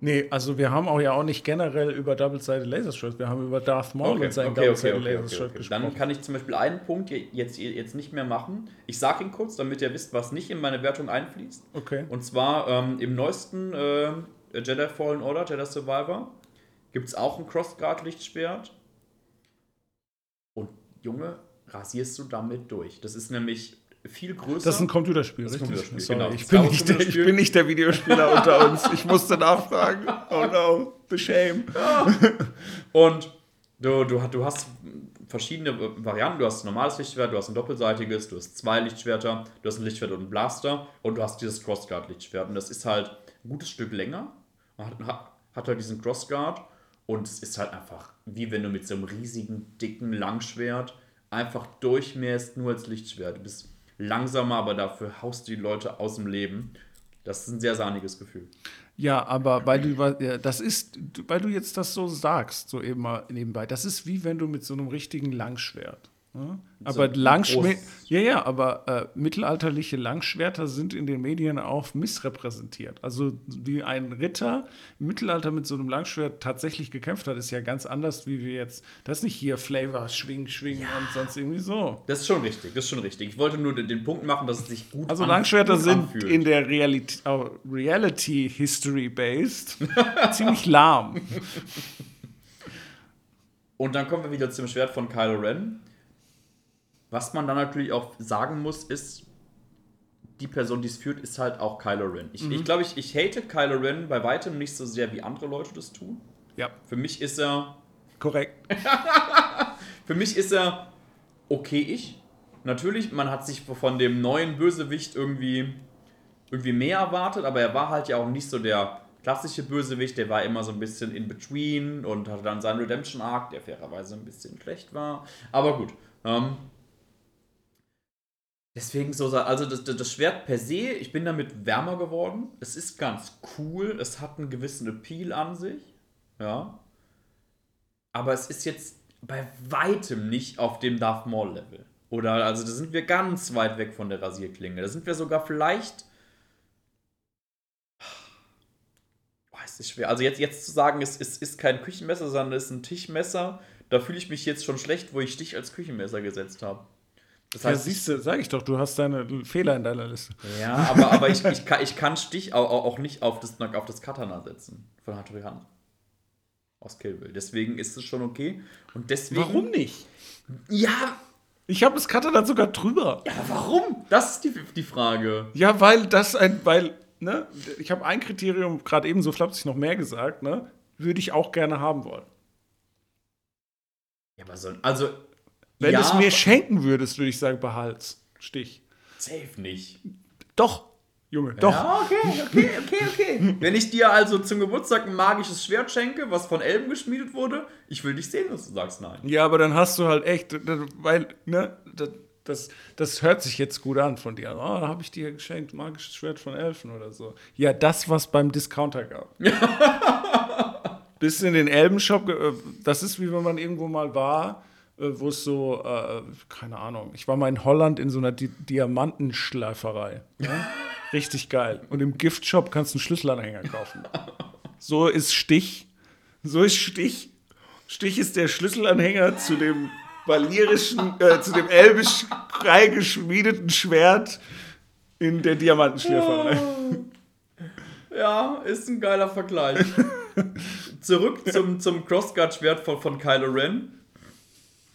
Nee, also wir haben auch ja auch nicht generell über Double-Sided Laserstrike, wir haben über Darth Maul und seinen okay, okay, Double-Sided okay, okay, okay. gesprochen. Dann kann ich zum Beispiel einen Punkt je- jetzt, jetzt nicht mehr machen. Ich sage ihn kurz, damit ihr wisst, was nicht in meine Wertung einfließt. okay. Und zwar ähm, im neuesten äh, Jedi Fallen Order, Jedi Survivor, gibt es auch ein Crossguard-Lichtschwert. Und Junge, rasierst du damit durch. Das ist nämlich viel größer. Das ist ein Computerspiel, Das ist ein richtig? Computerspiel, Sorry, genau. ich, bin ein nicht der, ich bin nicht der Videospieler unter uns. Ich musste nachfragen. Oh no, the shame. Und du, du, du hast verschiedene Varianten. Du hast ein normales Lichtschwert, du hast ein doppelseitiges, du hast zwei Lichtschwerter, du hast ein Lichtschwert und einen Blaster und du hast dieses Crossguard-Lichtschwert. Und das ist halt ein gutes Stück länger. Man Hat, hat- halt diesen Crossguard und es ist halt einfach, wie wenn du mit so einem riesigen, dicken Langschwert einfach durchmähst, nur als Lichtschwert. Du bist langsamer, aber dafür haust du die Leute aus dem Leben. Das ist ein sehr sahniges Gefühl. Ja, aber weil du das ist, weil du jetzt das so sagst, so eben mal nebenbei, das ist wie wenn du mit so einem richtigen Langschwert. Ne? Aber Langschwert, groß- ja, ja, aber äh, mittelalterliche Langschwerter sind in den Medien auch missrepräsentiert. Also wie ein Ritter im Mittelalter mit so einem Langschwert tatsächlich gekämpft hat, ist ja ganz anders, wie wir jetzt, das ist nicht hier Flavor, schwingen, schwingen und sonst irgendwie so. Das ist schon richtig, das ist schon richtig. Ich wollte nur den, den Punkt machen, dass es sich gut Also an- Langschwerter gut sind anfühlt. in der Reality, oh, Reality History based ziemlich lahm. Und dann kommen wir wieder zum Schwert von Kylo Ren. Was man dann natürlich auch sagen muss, ist, die Person, die es führt, ist halt auch Kylo Ren. Ich glaube, ich, glaub, ich, ich hate Kylo Ren bei weitem nicht so sehr, wie andere Leute das tun. Ja, Für mich ist er, korrekt. für mich ist er okay ich. Natürlich, man hat sich von dem neuen Bösewicht irgendwie, irgendwie mehr erwartet, aber er war halt ja auch nicht so der klassische Bösewicht, der war immer so ein bisschen in between und hatte dann seinen Redemption Arc, der fairerweise ein bisschen schlecht war. Aber gut. Ähm, Deswegen so, also das, das Schwert per se, ich bin damit wärmer geworden. Es ist ganz cool, es hat einen gewissen Appeal an sich. Ja. Aber es ist jetzt bei weitem nicht auf dem Darth Maul Level. Oder, also da sind wir ganz weit weg von der Rasierklinge. Da sind wir sogar vielleicht. Oh, es schwer. Also jetzt, jetzt zu sagen, es, es ist kein Küchenmesser, sondern es ist ein Tischmesser, da fühle ich mich jetzt schon schlecht, wo ich Stich als Küchenmesser gesetzt habe. Das heißt, ja, siehst du, sag ich doch, du hast deine Fehler in deiner Liste. Ja, aber, aber ich, ich, kann, ich kann Stich auch, auch nicht auf das, auf das Katana setzen von Hattori Hand. Aus Kill Bill. Deswegen ist es schon okay. Und deswegen. Warum nicht? Ja, ich habe das Katana sogar drüber. Ja, warum? Das ist die, die Frage. Ja, weil das ein, weil, ne, ich habe ein Kriterium, gerade eben so flapsig noch mehr gesagt, ne, würde ich auch gerne haben wollen. Ja, aber so, also. Wenn ja, du es mir schenken würdest, würde ich sagen, behalt's. Stich. Safe nicht. Doch. Junge, doch. Ja, okay, okay, okay, okay. Wenn ich dir also zum Geburtstag ein magisches Schwert schenke, was von Elben geschmiedet wurde, ich will dich sehen, dass du sagst nein. Ja, aber dann hast du halt echt, weil, ne, das, das hört sich jetzt gut an von dir. Oh, da habe ich dir geschenkt, magisches Schwert von Elfen oder so. Ja, das, was beim Discounter gab. Bis in den Elbenshop, äh, das ist wie wenn man irgendwo mal war, wo es so, äh, keine Ahnung, ich war mal in Holland in so einer Di Diamantenschleiferei. Ja? Richtig geil. Und im Giftshop kannst du einen Schlüsselanhänger kaufen. So ist Stich. So ist Stich. Stich ist der Schlüsselanhänger zu dem valierischen, äh, zu dem elbisch frei geschmiedeten Schwert in der Diamantenschläferei. Ja, ist ein geiler Vergleich. Zurück zum, zum Crossguard-Schwert von, von Kylo Ren.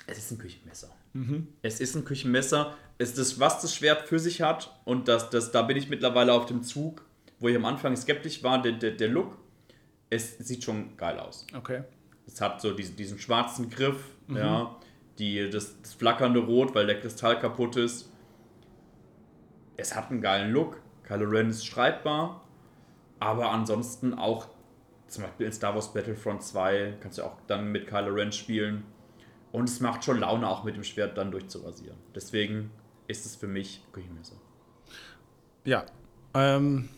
Es ist ein Küchenmesser. Mhm. Es ist ein Küchenmesser ist das, was das Schwert für sich hat. Und das, das, da bin ich mittlerweile auf dem Zug, wo ich am Anfang skeptisch war, der, der, der Look, es sieht schon geil aus. Okay. Es hat so diesen, diesen schwarzen Griff, mhm. ja, die, das, das flackernde Rot, weil der Kristall kaputt ist. Es hat einen geilen Look. Kylo Ren ist streitbar. Aber ansonsten auch, zum Beispiel in Star Wars Battlefront 2, kannst du auch dann mit Kylo Ren spielen. Und es macht schon Laune, auch mit dem Schwert dann durchzurasieren. Deswegen ist es für mich Küchenmesser. Ja. Ähm,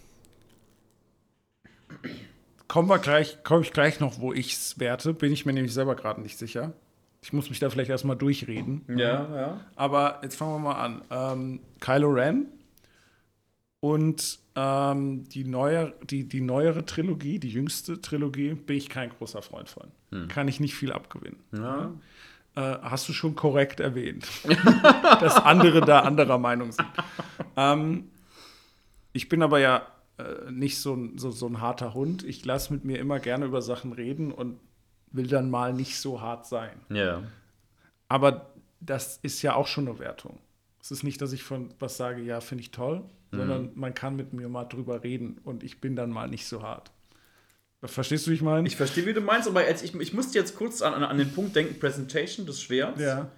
kommen wir gleich, komme ich gleich noch, wo ich es werte. Bin ich mir nämlich selber gerade nicht sicher. Ich muss mich da vielleicht erstmal durchreden. Ja, ja. Aber jetzt fangen wir mal an. Ähm, Kylo Ren und ähm, die, neue, die, die neuere Trilogie, die jüngste Trilogie, bin ich kein großer Freund von. Hm. Kann ich nicht viel abgewinnen. Ja. Äh, hast du schon korrekt erwähnt, dass andere da anderer Meinung sind. Ähm, ich bin aber ja äh, nicht so, so, so ein harter Hund. Ich lasse mit mir immer gerne über Sachen reden und will dann mal nicht so hart sein. Ja. Aber das ist ja auch schon eine Wertung. Es ist nicht, dass ich von was sage, ja, finde ich toll, mhm. sondern man kann mit mir mal drüber reden und ich bin dann mal nicht so hart. Verstehst du, wie ich meine? Ich verstehe, wie du meinst, aber jetzt, ich, ich musste jetzt kurz an, an den Punkt denken: Presentation des Schwerts. Ja.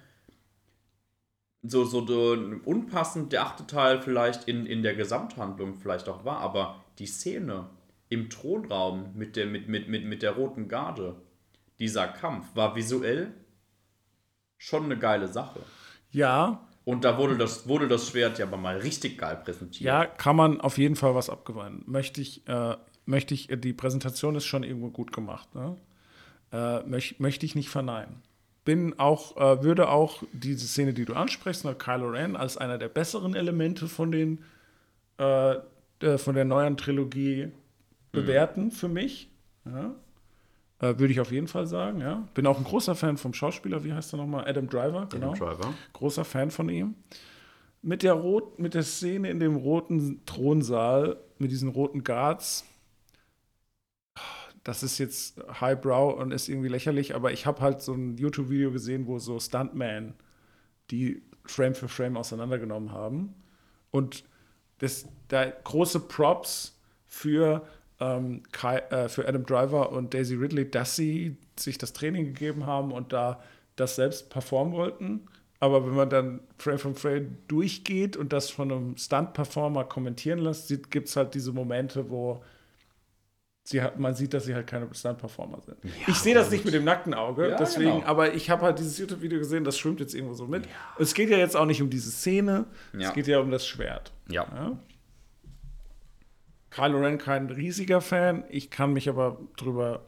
So, so, so unpassend der achte Teil vielleicht in, in der Gesamthandlung vielleicht auch war, aber die Szene im Thronraum mit der, mit, mit, mit, mit der roten Garde, dieser Kampf, war visuell schon eine geile Sache. Ja. Und da wurde das, wurde das Schwert ja aber mal richtig geil präsentiert. Ja, kann man auf jeden Fall was abgewinnen. Möchte ich. Äh möchte ich, die Präsentation ist schon irgendwo gut gemacht. Ne? Äh, möch, möchte ich nicht verneinen. Bin auch, äh, würde auch diese Szene, die du ansprichst, ne, Kylo Ren, als einer der besseren Elemente von den äh, von der neuen Trilogie mhm. bewerten für mich. Ja? Äh, würde ich auf jeden Fall sagen, ja. Bin auch ein großer Fan vom Schauspieler, wie heißt er nochmal? Adam Driver, genau. Adam Driver. Großer Fan von ihm. Mit der, Rot, mit der Szene in dem roten Thronsaal, mit diesen roten Guards, das ist jetzt highbrow und ist irgendwie lächerlich, aber ich habe halt so ein YouTube-Video gesehen, wo so Stuntmen die Frame für Frame auseinandergenommen haben. Und das, da große Props für, ähm, Kai, äh, für Adam Driver und Daisy Ridley, dass sie sich das Training gegeben haben und da das selbst performen wollten. Aber wenn man dann Frame für Frame durchgeht und das von einem Stunt-Performer kommentieren lässt, gibt es halt diese Momente, wo sie hat, man sieht, dass sie halt keine Stunt-Performer sind. ich sehe das nicht mit dem nackten Auge, Ja, deswegen, genau. aber ich habe halt dieses YouTube-Video gesehen, das schwimmt jetzt irgendwo so mit. Es geht ja jetzt auch nicht um diese Szene, Ja. es geht ja um das Schwert. Ja. Ja? Kylo Ren kein riesiger Fan, ich kann mich aber drüber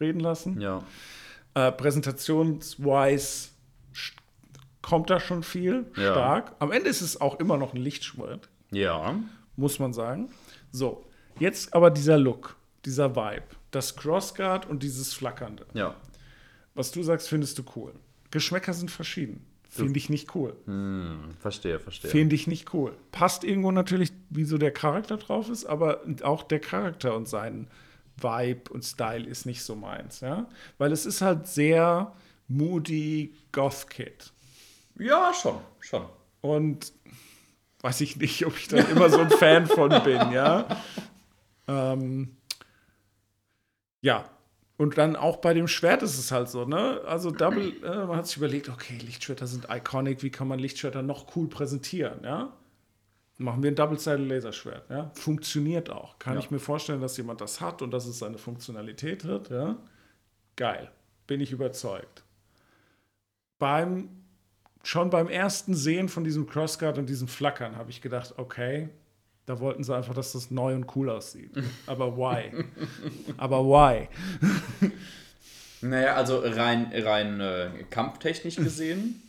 reden lassen. Ja. Äh, Präsentationswise kommt da schon viel, Ja. stark. Am Ende ist es auch immer noch ein Lichtschwert, Ja. muss man sagen. So, jetzt aber dieser Look, dieser Vibe, das Crossguard und dieses Flackernde. Ja. Was du sagst, findest du cool. Geschmäcker sind verschieden. Finde ich nicht cool. Hm, verstehe, verstehe. Finde ich nicht cool. Passt irgendwo natürlich, wie so der Charakter drauf ist, aber auch der Charakter und sein Vibe und Style ist nicht so meins, ja. Weil es ist halt sehr moody Goth-Kid. Ja, schon, schon. Und weiß ich nicht, ob ich da immer so ein Fan von bin, ja. Ähm, ja. Und dann auch bei dem Schwert ist es halt so, ne? Also Double, äh, man hat sich überlegt, okay, Lichtschwerter sind iconic, wie kann man Lichtschwerter noch cool präsentieren, ja? Machen wir ein Double-Sided Laserschwert, ja? Funktioniert auch. Kann Ja. ich mir vorstellen, dass jemand das hat und dass es seine Funktionalität hat, ja? Geil. Bin ich überzeugt. Beim schon beim ersten Sehen von diesem Crossguard und diesem Flackern habe ich gedacht, okay, da wollten sie einfach, dass das neu und cool aussieht. Aber why? Aber why? Naja, also rein, rein äh, kampftechnisch gesehen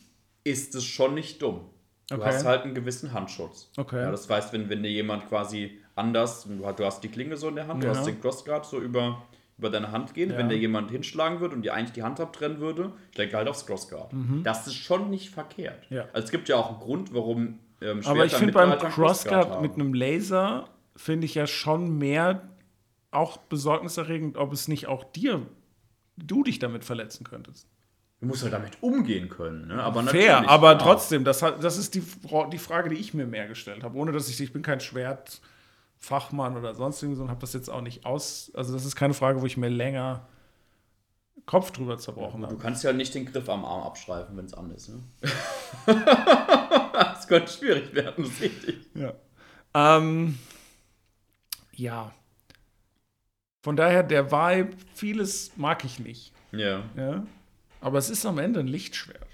ist es schon nicht dumm. Du Okay. hast halt einen gewissen Handschutz. Okay. Ja, das heißt, wenn, wenn dir jemand quasi anders, du hast- du die Klinge so in der Hand, du Ja. hast den Crossguard so über, über deine Hand gehen, Ja. wenn dir jemand hinschlagen würde und dir eigentlich die Hand abtrennen würde, schlägt er halt aufs Crossguard. Das ist schon nicht verkehrt. Mhm. Ja. Also es gibt ja auch einen Grund, warum ähm, Aber ich finde beim haben. mit einem Laser, finde ich ja schon mehr auch besorgniserregend, ob es nicht auch dir, du dich damit verletzen könntest. Du musst halt damit umgehen können. Ne? Aber Fair, aber ja. trotzdem, das, das ist die, die Frage, die ich mir mehr gestellt habe. Ohne dass ich, ich bin kein Schwertfachmann oder sonst irgendwie so und habe das jetzt auch nicht aus. Also, das ist keine Frage, wo ich mir länger Kopf drüber zerbrochen Du habe. kannst ja nicht den Griff am Arm abstreifen, wenn es an ist. Ne? das könnte schwierig werden, das ist richtig. Ja. Ähm, ja. Von daher, der Vibe, vieles mag ich nicht. Ja. Ja? Aber es ist am Ende ein Lichtschwert.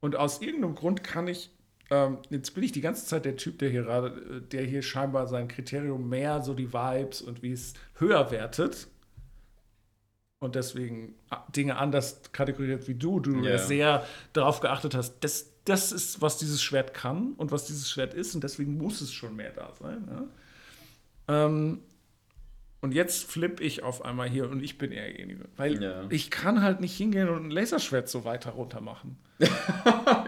Und aus irgendeinem Grund kann ich, ähm, jetzt bin ich die ganze Zeit der Typ, der hier gerade, äh, der hier scheinbar sein Kriterium mehr so die Vibes und wie es höher wertet. Und deswegen a- Dinge anders kategoriert wie du, du Ja. sehr darauf geachtet hast, das, das ist, was dieses Schwert kann und was dieses Schwert ist und deswegen muss es schon mehr da sein. Ja? Ähm, und jetzt flippe ich auf einmal hier und ich bin eher derjenige. Weil Ja. ich kann halt nicht hingehen und ein Laserschwert so weiter runter machen.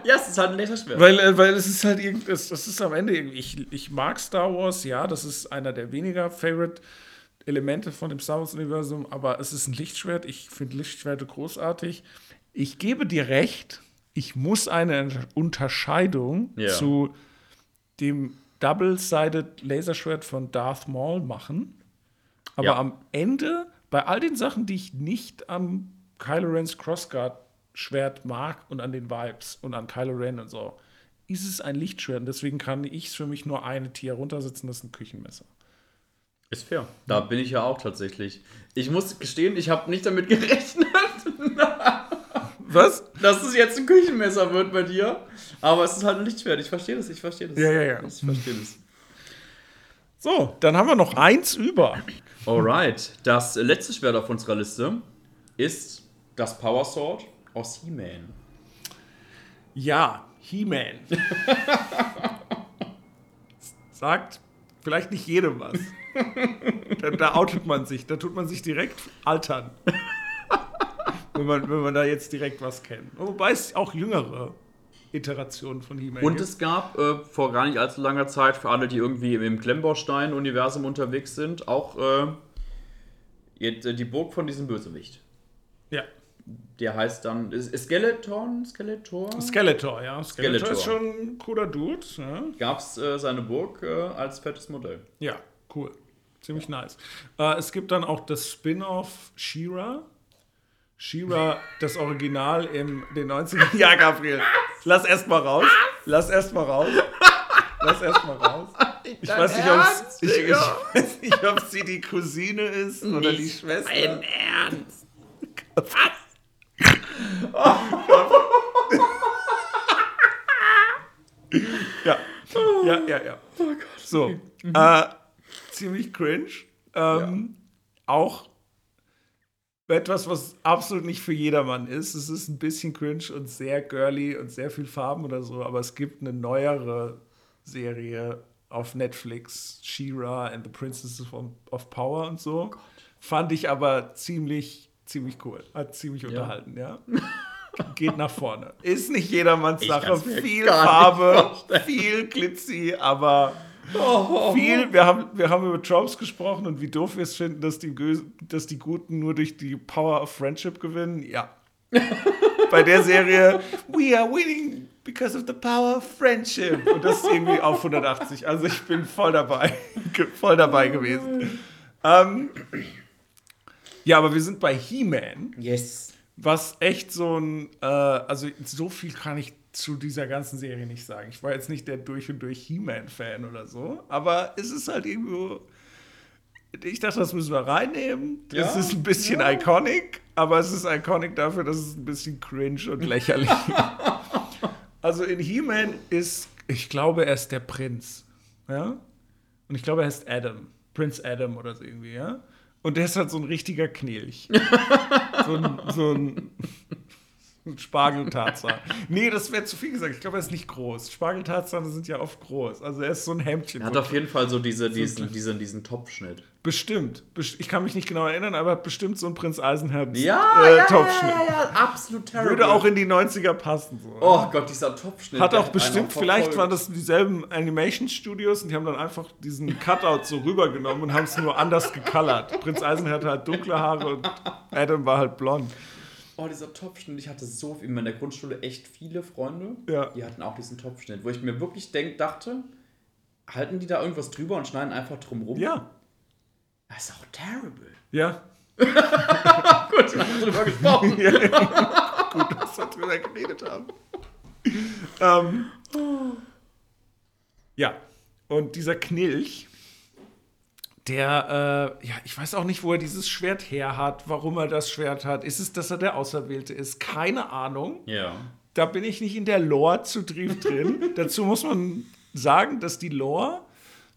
Ja, es ist halt ein Laserschwert. Weil, äh, weil es ist halt irgendwie, es- das ist am Ende irgendwie, ich, ich mag Star Wars, ja, das ist einer der weniger Favorite Elemente von dem Star Wars-Universum, aber es ist ein Lichtschwert. Ich finde Lichtschwerte großartig. Ich gebe dir recht, ich muss eine Unterscheidung Ja. zu dem Double-Sided Laserschwert von Darth Maul machen. Aber Ja. am Ende, bei all den Sachen, die ich nicht am Kylo Rens Crossguard-Schwert mag und an den Vibes und an Kylo Ren und so, ist es ein Lichtschwert. Und deswegen kann ich für mich nur eine Tier runtersetzen, das ist ein Küchenmesser. Ist fair. Da bin ich ja auch tatsächlich. Ich muss gestehen, ich habe nicht damit gerechnet, Was? dass es jetzt ein Küchenmesser wird bei dir. Aber es ist halt ein Lichtschwert. Ich verstehe das, ich verstehe das. Ja, ja, ja. Ich verstehe das. So, dann haben wir noch eins über. Alright. Das letzte Schwert auf unserer Liste ist das Power Sword aus He-Man. Ja, He-Man. Sagt vielleicht nicht jedem was. da, da outet man sich, da tut man sich direkt altern. wenn, man, wenn man da jetzt direkt was kennt. Wobei es auch jüngere Iterationen von He-Man Und gibt. es gab äh, vor gar nicht allzu langer Zeit, für alle, die irgendwie im Klemmbaustein-Universum unterwegs sind, auch äh, äh, die Burg von diesem Bösewicht. Ja. Der heißt dann Skeleton, Skeletor. Skeletor, ja. Skeletor, Skeletor. ist schon ein cooler Dude. Ja. Gab es äh, seine Burg äh, als fettes Modell. Ja, cool. Ziemlich nice. Äh, es gibt dann auch das Spin-off She-Ra. She-Ra, das Original in den 90ern. Ja, Gabriel, lass erst mal raus. Lass erst mal raus. Lass erst mal raus. Ich weiß, nicht, ob's- ich, ich weiß nicht, ob sie die Cousine ist oder die Schwester. Ein Ernst. Ja, ja, ja, ja. So, äh, ziemlich cringe. Ähm, Auch etwas, was absolut nicht für jedermann ist. Es ist ein bisschen cringe und sehr girly und sehr viel Farben oder so, aber es gibt eine neuere Serie auf Netflix, She-Ra and the Princess of, Power und so. Fand ich aber ziemlich, ziemlich cool. Hat ziemlich unterhalten, ja. Geht nach vorne. Ist nicht jedermanns Sache. Viel Farbe, viel Glitzy, aber Oh, viel. Wir haben, wir haben über Tropes gesprochen und wie doof wir es finden, dass die, dass die Guten nur durch die Power of Friendship gewinnen. Ja. Bei der Serie, we are winning because of the power of friendship. Und das ist irgendwie auf 180. Also ich bin voll dabei. Voll dabei gewesen. Ähm, ja, aber wir sind bei He-Man Yes. was echt so ein, äh, also so viel kann ich zu dieser ganzen Serie nicht sagen. Ich war jetzt nicht der durch und durch He-Man-Fan oder so, aber es ist halt irgendwo, ich dachte, das müssen wir reinnehmen. Ja, ist ein bisschen iconic, aber es ist iconic dafür, dass es ein bisschen cringe und lächerlich Also in He-Man ist, ich glaube, er ist der Prinz, ja? Und ich glaube, er heißt Adam, Prinz Adam oder so irgendwie, ja? Und der ist halt so ein richtiger Knilch. so ein, so ein, ein Spargeltarzan. Nee, das wäre zu viel gesagt. Ich glaube, er ist nicht groß. Spargeltarzane sind ja oft groß. Also er ist so ein Hemdchen. Er hat auf jeden Fall so diese, diesen, diesen, diesen Topfschnitt. bestimmt. Best- Ich kann mich nicht genau erinnern, aber hat bestimmt so ein Prinz Eisenherz Ja, äh, ja, Topfschnitt. ja, ja, absolut terrible. Würde auch in die 90er passen. So. Oh Gott, dieser Topfschnitt. Hat auch bestimmt, vielleicht waren das dieselben Animation-Studios und die haben dann einfach diesen Cutout so rübergenommen und haben es nur anders gecolored. Prinz Eisenherz hatte halt dunkle Haare und Adam war halt blond. Oh, dieser Topfschnitt. Ich hatte so in meiner Grundschule echt viele Freunde, Ja. die hatten auch diesen Topfschnitt, wo ich mir wirklich denk, dachte, halten die da irgendwas drüber und schneiden einfach drum rum? Ja, Das ist auch terrible. ja. Gut, wir haben drüber gesprochen. Gut, dass wir drüber geredet haben. ähm, ja, und dieser Knilch, der, äh, ja, ich weiß auch nicht, wo er dieses Schwert her hat, warum er das Schwert hat. Ist es, dass er der Auserwählte ist? Keine Ahnung. Ja. Da bin ich nicht in der Lore zu tief drin. Dazu muss man sagen, dass die Lore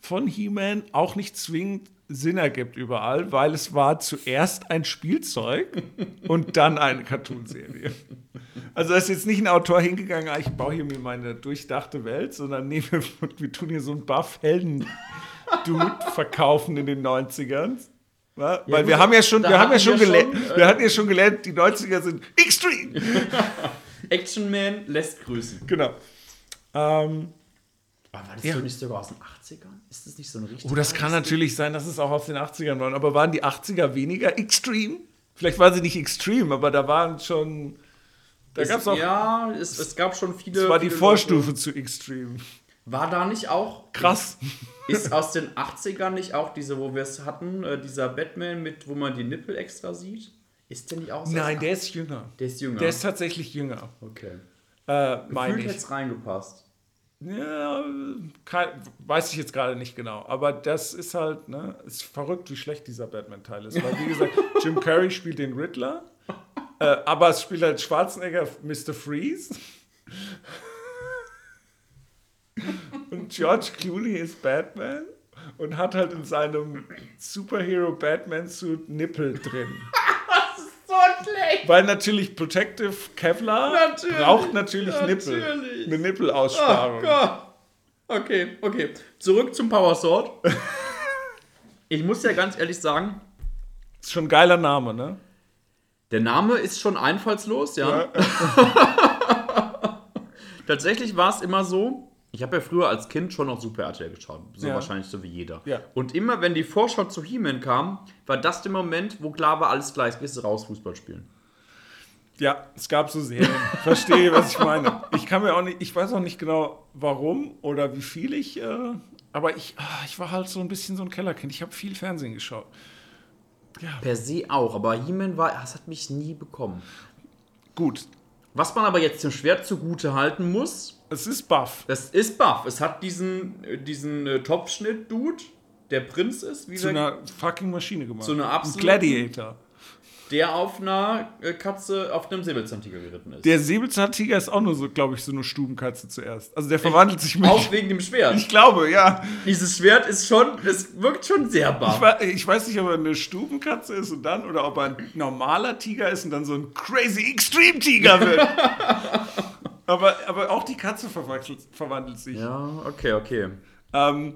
von He-Man auch nicht zwingend Sinn ergibt überall, weil es war zuerst ein Spielzeug und dann eine Cartoonserie. Also da ist jetzt nicht ein Autor hingegangen, ah, ich baue hier mir meine durchdachte Welt, sondern nee, wir, wir tun hier so einen Buff-Helden-Dude verkaufen in den 90ern. Ja, weil gut, wir haben ja schon, wir haben ja schon gelernt, schon, äh, wir hatten ja schon gelernt, die 90er sind extreme. Action Man lässt grüßen. Genau. Ähm, Aber war das Ja. so nicht sogar aus den 80ern? Ist das nicht so ein richtig oh, das kann natürlich sein, dass es auch aus den 80ern war. Aber waren die 80er weniger extrem? Vielleicht waren sie nicht extrem, aber da waren schon. Da Es- gab es auch. Ja, es, es gab schon viele. das war die Vorstufe Leute. zu extrem. War da nicht auch. Krass. Ist aus den 80ern nicht auch diese, wo wir es hatten, äh, dieser Batman mit, wo man die Nippel extra sieht? Ist der nicht auch aus Nein, der ist jünger. der ist jünger. Der ist tatsächlich jünger. okay. Äh, meine ich. hätte es reingepasst. Ja, kein, weiß ich jetzt gerade nicht genau. Aber das ist halt, ne, ist verrückt, wie schlecht dieser Batman-Teil ist. Weil, wie gesagt, Jim Carrey spielt den Riddler, äh, aber es spielt halt Schwarzenegger Mr. Freeze. Und George Clooney ist Batman und hat halt in seinem Superhero-Batman-Suit Nippel drin. So schlecht! Weil natürlich Protective Kevlar Natürlich, braucht natürlich, Nippel. natürlich. Eine Oh Nippelaussparung. Gott. Okay, okay. Zurück zum Power Sword. Ich muss ja ganz ehrlich sagen, ist schon ein geiler Name, ne? der Name ist schon einfallslos, ja. Tatsächlich war es immer so, ich habe ja früher als Kind schon noch Super RTL geschaut. So Ja. wahrscheinlich so wie jeder. Ja. Und immer, wenn die Vorschau zu He-Man kam, war das der Moment, wo klar war, alles gleich, gehst du raus, Fußball spielen. Ja, es gab so Serien. Verstehe, was ich meine. Ich kann mir auch nicht, ich weiß auch nicht genau, warum oder wie viel ich, äh, aber ich, ah, ich war halt so ein bisschen so ein Kellerkind. Ich habe viel Fernsehen geschaut. Per se auch, aber He-Man war, das hat mich nie bekommen. Gut. Was man aber jetzt dem Schwert zugute halten muss, Es ist Buff. das ist Buff. Es hat diesen, äh, diesen äh, Topfschnitt-Dude, der Prinz ist, wie Zu einer fucking Maschine gemacht. Zu einer Ein absoluten- Gladiator. Der auf einer äh, Katze, auf einem Säbelzahntiger geritten ist. Der Säbelzahntiger ist auch nur so, glaube ich, so eine Stubenkatze zuerst. Also der verwandelt sich mit. Auch wegen dem Schwert. Ich glaube, ja. Dieses Schwert ist schon, es wirkt schon sehr Ich, buff. wa- ich weiß nicht, ob er eine Stubenkatze ist und dann, oder ob er ein normaler Tiger ist und dann so ein crazy Extreme Tiger wird. aber, aber auch die Katze verwandelt, verwandelt sich. Ja, okay, okay. Ähm,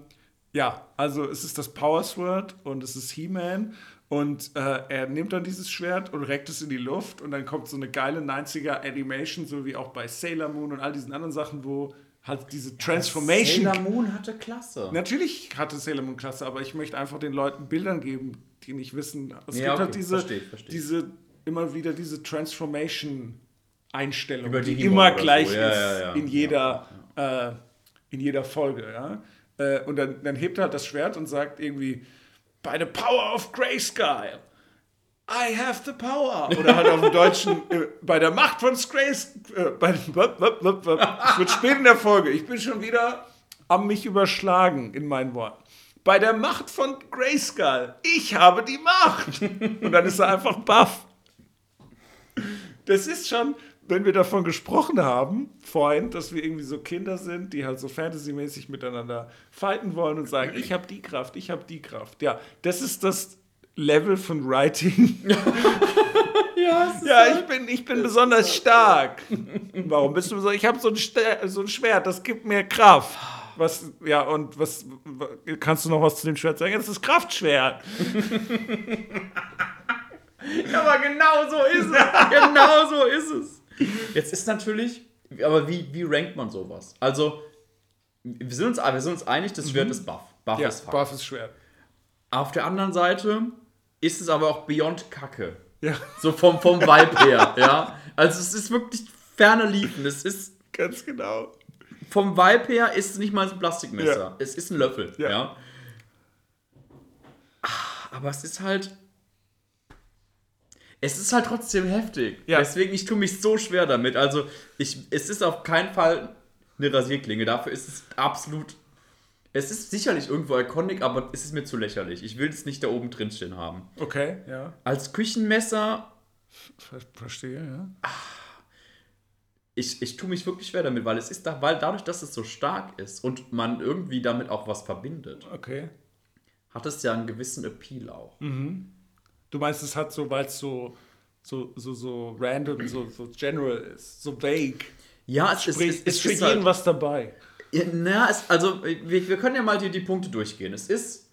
ja, also es ist das Power Sword und es ist He-Man. Und äh, er nimmt dann dieses Schwert und reckt es in die Luft und dann kommt so eine geile 90er Animation, so wie auch bei Sailor Moon und all diesen anderen Sachen, wo halt diese Transformation. Sailor Moon hatte Klasse. Natürlich hatte Sailor Moon Klasse, aber ich möchte einfach den Leuten Bildern geben, die nicht wissen. Es Ja, gibt okay, halt diese, verstehe verstehe diese, immer wieder diese Transformation-Einstellung, die Digimon immer gleich so. Ja, ist ja, ja. in jeder, Äh, in jeder Folge. Ja? Äh, und dann, dann hebt er halt das Schwert und sagt irgendwie, by the power of Grayskull. I have the power. Oder halt auf dem Deutschen, äh, bei der Macht von Grace. Äh. Es wird spät in der Folge. Ich bin schon wieder am mich überschlagen in meinen Worten. Bei der Macht von Grayskull. Ich habe die Macht. Und dann ist er einfach baff. Das ist schon, wenn wir davon gesprochen haben, vorhin, dass wir irgendwie so Kinder sind, die halt so fantasymäßig miteinander fighten wollen und sagen, ich habe die Kraft, ich habe die Kraft. Ja, das ist das Level von Writing. Ja, Ja, ich bin, ich bin besonders stark. Warum bist du so? Ich habe so, so ein Schwert, das gibt mir Kraft. Was, ja, und was, kannst du noch was zu dem Schwert sagen? Ja, Das ist Kraftschwert. aber genau so ist es. genau so ist es. Jetzt ist natürlich, aber wie, wie rankt man sowas? Also, wir sind uns, wir sind uns einig, das Schwert ist buff. Buff Ja, ist Fakt. Buff ist Schwert. Auf der anderen Seite ist es aber auch beyond Kacke. Ja, So vom, vom Vibe her, ja. Also es ist wirklich ferne Liefen. Es ist, ganz genau. vom Vibe her ist es nicht mal ein Plastikmesser. Ja. Es ist ein Löffel, ja. Ja. Ah, Aber es ist halt... Es ist halt trotzdem heftig. Ja. Deswegen, ich tue mich so schwer damit. Also, ich, es ist auf keinen Fall eine Rasierklinge. Dafür ist es absolut... Es ist sicherlich irgendwo iconic, aber es ist mir zu lächerlich. Ich will es nicht da oben drin stehen haben. Okay, ja. Als Küchenmesser Ver verstehe, ja. ich, ich tue mich wirklich schwer damit, weil es ist da, weil dadurch, dass es so stark ist und man irgendwie damit auch was verbindet, Okay. hat es ja einen gewissen Appeal auch. Du meinst, es hat so, weil es so, so, so, so random, so, so general ist, so vague. Ja, es, Sprich, ist, es, für ist jeden halt, was dabei. ja, na, es, also wir, wir können ja mal die, die Punkte durchgehen. Es ist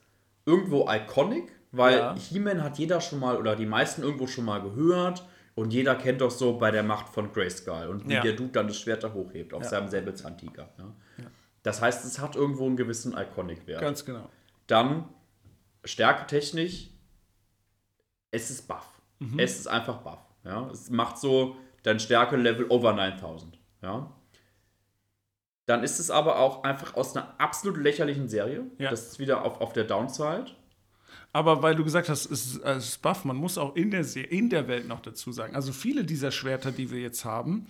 irgendwo iconic, weil Ja. He-Man hat jeder schon mal oder die meisten irgendwo schon mal gehört und jeder kennt doch so bei der Macht von Grayskull und wie Ja. der Dude dann das Schwert da hochhebt auf Ja. seinem Säbelzahntiger. Ja. Das heißt, es hat irgendwo einen gewissen Iconic-Wert. Ganz genau. Dann stärketechnisch, es ist buff. Es ist einfach buff. Ja? Es macht so dein Stärke-Level over 9000. Ja? Dann ist es aber auch einfach aus einer absolut lächerlichen Serie. Ja. Das ist wieder auf, auf der Downside. Aber weil du gesagt hast, es ist, es ist Buff, man muss auch in der, Se- in der Welt noch dazu sagen. Also viele dieser Schwerter, die wir jetzt haben,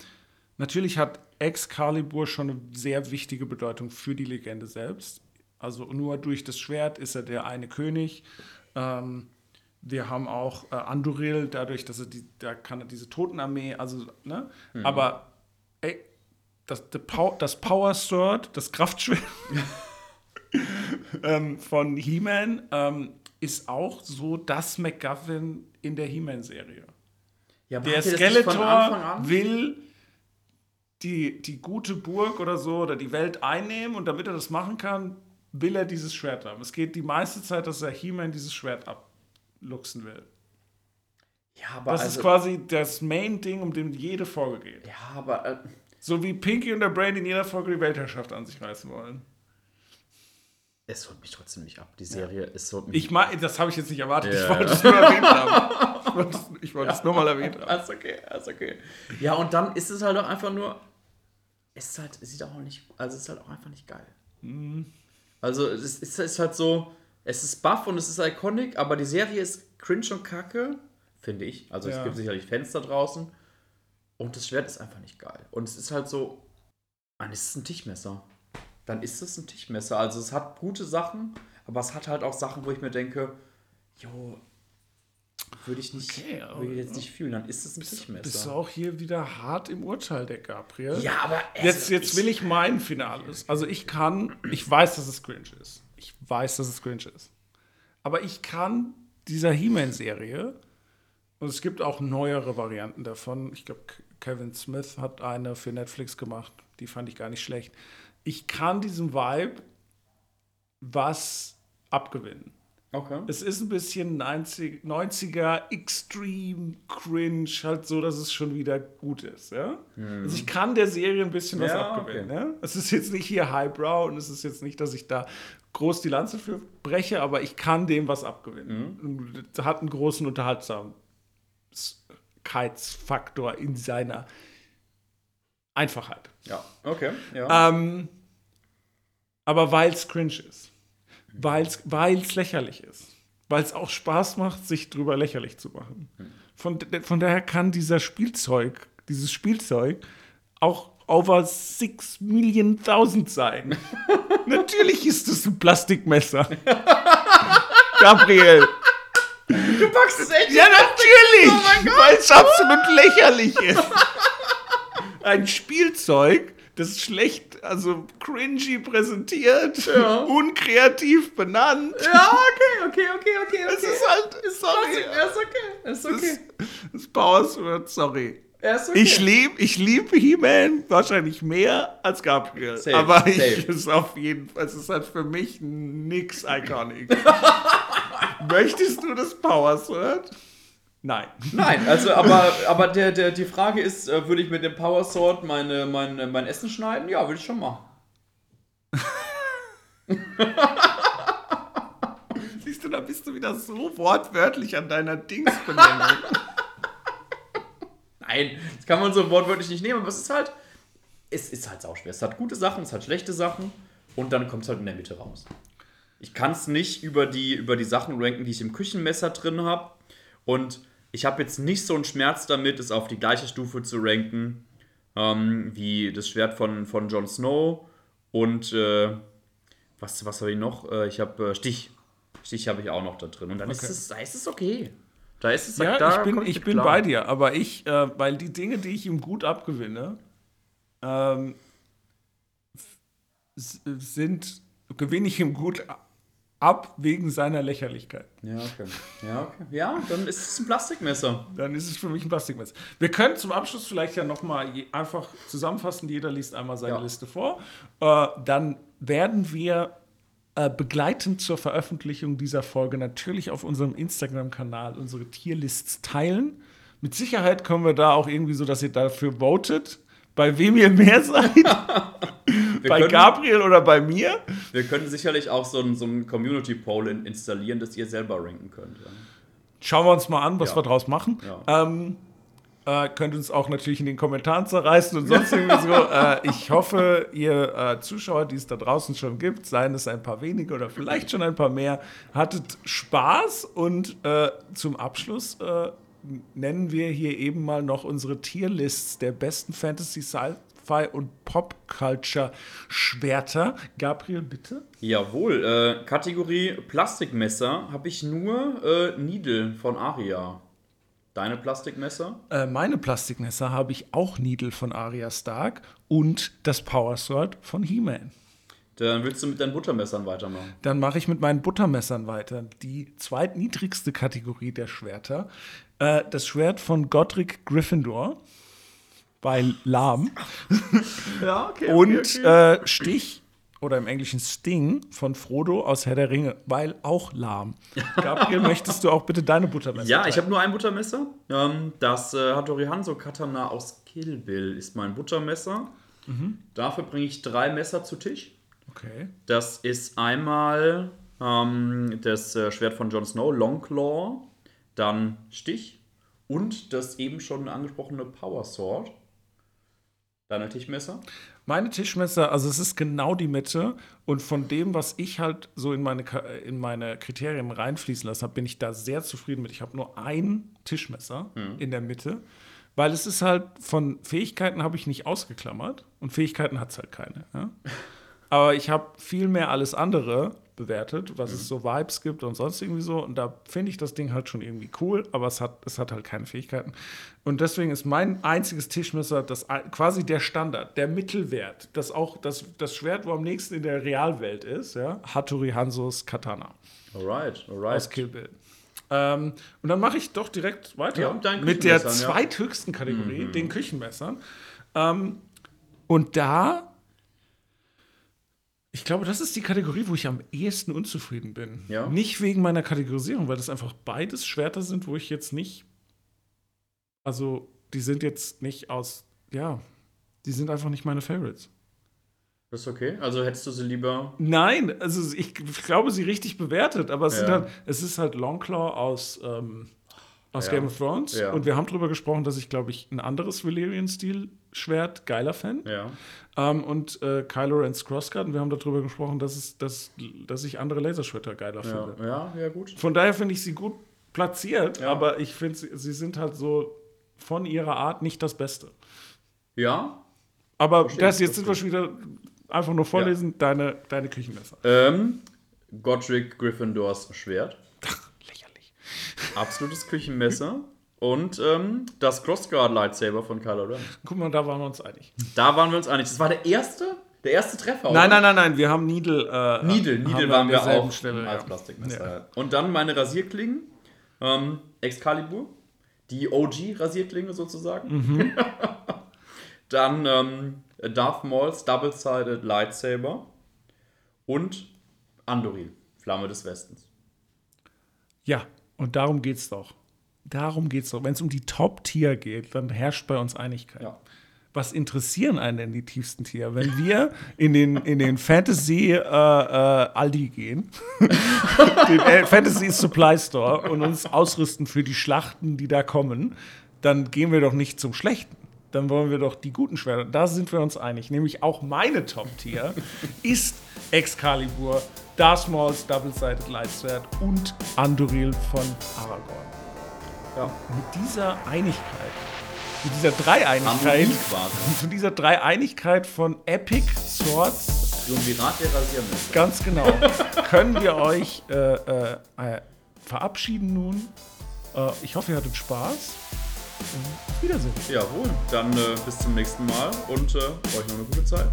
natürlich hat Excalibur schon eine sehr wichtige Bedeutung für die Legende selbst. Also nur durch das Schwert ist er der eine König. Ähm, wir haben auch äh, Anduril, dadurch, dass er die, da kann er diese Totenarmee, also, ne? Aber ey, das, Pow- das Power Sword, das Kraftschwert ähm, von He-Man ähm, ist auch so das MacGuffin in der He-Man-Serie. Ja, Der Skeletor an? will die, die gute Burg oder so oder die Welt einnehmen und damit er das machen kann, will er dieses Schwert haben. Es geht die meiste Zeit, dass er He-Man dieses Schwert abluchsen will. Ja, aber Das also, ist quasi das Main-Ding, um dem jede Folge geht. Ja, aber äh, So wie Pinky und der Brain in jeder Folge die Weltherrschaft an sich reißen wollen. es holt mich trotzdem nicht ab. Die Serie, es holt mich Ich meine, das habe ich jetzt nicht erwartet. Ja. Ich wollte es nur erwähnt haben. Ich wollte es, ich wollte es nur mal erwähnt haben. Alles okay, alles okay. Ja, und dann ist es halt auch einfach nur. Es ist halt, sieht auch nicht. Also es ist halt auch einfach nicht geil. Also es ist, es ist halt so. Es ist buff und es ist iconic, aber die Serie ist cringe und kacke, finde ich. Also es Ja. gibt sicherlich Fans da draußen. Und das Schwert ist einfach nicht geil. Und es ist halt so, dann ist es ein Tischmesser. Dann ist es ein Tischmesser. Also es hat gute Sachen, aber es hat halt auch Sachen, wo ich mir denke, jo, würde ich nicht, Okay, würde ich jetzt nicht fühlen. Dann ist es ein Tischmesser. Bist du auch hier wieder hart im Urteil, der Gabriel? ja, aber Jetzt, also jetzt will ich mein Finales. Also ich kann, ich weiß, dass es cringe ist. Ich weiß, dass es cringe ist. Aber ich kann dieser He-Man-Serie, und es gibt auch neuere Varianten davon, ich glaube, Kevin Smith hat eine für Netflix gemacht, die fand ich gar nicht schlecht. Ich kann diesem Vibe was abgewinnen. Okay. Es ist ein bisschen 90, 90er Extreme Cringe, halt so, dass es schon wieder gut ist. Ja? Also ich kann der Serie ein bisschen was Ja, abgewinnen. okay. Ja? Es ist jetzt nicht hier Highbrow und es ist jetzt nicht, dass ich da groß die Lanze für breche, aber ich kann dem was abgewinnen. Es hat einen großen Unterhaltsamkeitsfaktor in seiner Einfachheit. Ja, okay. Ja. Ähm, aber weil es cringe ist. Weil es lächerlich ist. Weil es auch Spaß macht, sich drüber lächerlich zu machen. Von, von daher kann dieser Spielzeug, dieses Spielzeug auch over 6 Million Thousand sein. Natürlich ist es ein Plastikmesser. Gabriel. du packst es echt Ja, natürlich! weil es absolut lächerlich ist. Ein Spielzeug, das schlecht, also cringy präsentiert, unkreativ benannt. Ja, okay, okay, okay, okay. okay. Es ist halt, sorry. Er ist okay. Ist okay. Das, Powersword, sorry. Er ist okay. Ich liebe ich lieb He-Man wahrscheinlich mehr als Gabriel. Safe, aber ich safe. ist auf jeden Fall, es ist halt für mich nix iconic. Möchtest du das Powersword? Nein. Nein, also aber, aber der, der, die Frage ist, äh, würde ich mit dem Power Sword meine, mein, mein Essen schneiden? Ja, würde ich schon machen. Siehst du, da bist du wieder so wortwörtlich an deiner Dingsbenennung. Nein, das kann man so wortwörtlich nicht nehmen, aber es ist halt, es ist halt sauschwer. Es hat gute Sachen, es hat schlechte Sachen und dann kommt es halt in der Mitte raus. Ich kann es nicht über die, über die Sachen ranken, die ich im Küchenmesser drin habe und ich habe jetzt nicht so einen Schmerz damit, es auf die gleiche Stufe zu ranken ähm, wie das Schwert von, von Jon Snow und äh, was, was habe ich noch? Äh, ich habe äh, Stich. Stich habe ich auch noch da drin und dann ist, Okay. es, da ist es okay. Da ist es Ja, da ich bin, ich bin klar. bei dir, aber ich, äh, weil die Dinge, die ich ihm gut abgewinne, ähm, sind, gewinne ich ihm gut ab wegen seiner Lächerlichkeit. Ja, okay. Ja, okay. Ja, dann ist es ein Plastikmesser. Dann ist es für mich ein Plastikmesser. Wir können zum Abschluss vielleicht ja nochmal einfach zusammenfassen. Jeder liest einmal seine Ja. Liste vor. Äh, dann werden wir äh, begleitend zur Veröffentlichung dieser Folge natürlich auf unserem Instagram-Kanal unsere Tierlists teilen. Mit Sicherheit kommen wir da auch irgendwie so, dass ihr dafür votet, bei wem ihr mehr seid. Wir bei können, Gabriel oder bei mir. Wir können sicherlich auch so ein, so ein Community-Poll in, installieren, das ihr selber ranken könnt. Ja. Schauen wir uns mal an, was Ja. wir draus machen. Ja. Ähm, äh, könnt uns auch natürlich in den Kommentaren zerreißen und sonst irgendwie so. Äh, ich hoffe, ihr äh, Zuschauer, die es da draußen schon gibt, seien es ein paar wenige oder vielleicht schon ein paar mehr, hattet Spaß und äh, zum Abschluss äh, nennen wir hier eben mal noch unsere Tierlists der besten Fantasy, Sci-Fi und Pop-Culture-Schwerter. Gabriel, bitte. Jawohl, äh, Kategorie Plastikmesser habe ich nur äh, Needle von Aria. Deine Plastikmesser? Äh, meine Plastikmesser habe ich auch Needle von Arya Stark und das Power Sword von He-Man. Dann willst du mit deinen Buttermessern weitermachen. Dann mache ich mit meinen Buttermessern weiter. Die zweitniedrigste Kategorie der Schwerter. Äh, das Schwert von Godric Gryffindor bei Lahm. Ja, okay. Und Äh, Stich oder im Englischen Sting von Frodo aus Herr der Ringe, weil auch lahm. Gabriel, möchtest du auch bitte deine Buttermesser Ja, ich teilen? habe nur ein Buttermesser. Ähm, das äh, Hattori Hanzo Katana aus Kill Bill ist mein Buttermesser. Dafür bringe ich drei Messer zu Tisch. Okay. Das ist einmal ähm, das äh, Schwert von Jon Snow, Longclaw, dann Stich und das eben schon angesprochene Power Sword. Deine Tischmesser? Meine Tischmesser, also es ist genau die Mitte und von dem, was ich halt so in meine, in meine Kriterien reinfließen lassen habe, bin ich da sehr zufrieden mit. Ich habe nur ein Tischmesser in der Mitte, Weil es ist halt, von Fähigkeiten habe ich nicht ausgeklammert und Fähigkeiten hat es halt keine. Ja? Aber ich habe viel mehr alles andere bewertet, was es so Vibes gibt und sonst irgendwie so. Und da finde ich das Ding halt schon irgendwie cool, aber es hat, es hat halt keine Fähigkeiten. Und deswegen ist mein einziges Tischmesser das quasi der Standard, der Mittelwert, das auch das, das Schwert, wo am nächsten in der Realwelt ist, ja, Hattori Hanzos Katana Alright, aus alright. Kill Bill. Ähm, und dann mache ich doch direkt weiter Ja, mit der zweithöchsten Kategorie, den Küchenmessern. Ähm, und da, ich glaube, das ist die Kategorie, wo ich am ehesten unzufrieden bin. Ja. Nicht wegen meiner Kategorisierung, weil das einfach beides Schwerter sind, wo ich jetzt nicht, also die sind jetzt nicht aus, ja, die sind einfach nicht meine Favorites. Das ist okay. Also hättest du sie lieber. Nein, also ich glaube, sie richtig bewertet, aber es, sind Ja. halt, es ist halt Longclaw aus, ähm, aus Ja. Game of Thrones. Ja. Und wir haben darüber gesprochen, dass ich, glaube ich, ein anderes Valyrian-Stil-Schwert geiler fände. Ja. Ähm, und äh, Kylo Ren's Crossguard. Und wir haben darüber gesprochen, dass, es, dass, dass ich andere Laserschwerter geiler finde. ja, ja, gut. Von daher finde ich sie gut platziert, aber ich finde, sie, sie sind halt so von ihrer Art nicht das Beste. Ja. Aber Verstehe, das, jetzt sind wir verstehe. schon wieder einfach nur vorlesen, deine, deine Küchenmesser. Ähm, Godric Gryffindors Schwert. Absolutes Küchenmesser. Und ähm, das Crossguard Lightsaber von Kylo Ren. Guck mal, da waren wir uns einig. Da waren wir uns einig. Das war der erste, der erste Treffer. Nein, oder? nein, nein, nein, wir haben Needle. Äh, Needle, Needle waren wir auch Stelle, als ja. Plastikmesser. Ja. Und dann meine Rasierklingen. Ähm, Excalibur. Die OG-Rasierklinge sozusagen. Mhm. dann ähm, Darth Mauls Double-Sided Lightsaber. Und Andoril, Flamme des Westens. Ja, und darum geht's doch. Darum geht's doch. Wenn es um die Top-Tier geht, dann herrscht bei uns Einigkeit. Ja. Was interessieren einen denn die tiefsten Tier? Wenn wir in den, in den Fantasy äh, äh, Aldi gehen, den äh, Fantasy Supply Store und uns ausrüsten für die Schlachten, die da kommen, dann gehen wir doch nicht zum Schlechten. Dann wollen wir doch die guten Schwerter. Da sind wir uns einig. Nämlich auch meine Top-Tier ist Excalibur, Darth Mauls Double-Sided Lightschwert und Andoril von Aragorn. Ja. Mit dieser Einigkeit, mit dieser Dreieinigkeit, mit dieser Dreieinigkeit von Epic Swords, Triumvirat der Rasiermesser. ganz genau, können wir euch äh, äh, äh, verabschieden nun. Äh, ich hoffe, ihr hattet Spaß. Wiedersehen. Jawohl, dann äh, bis zum nächsten Mal und äh, euch noch eine gute Zeit.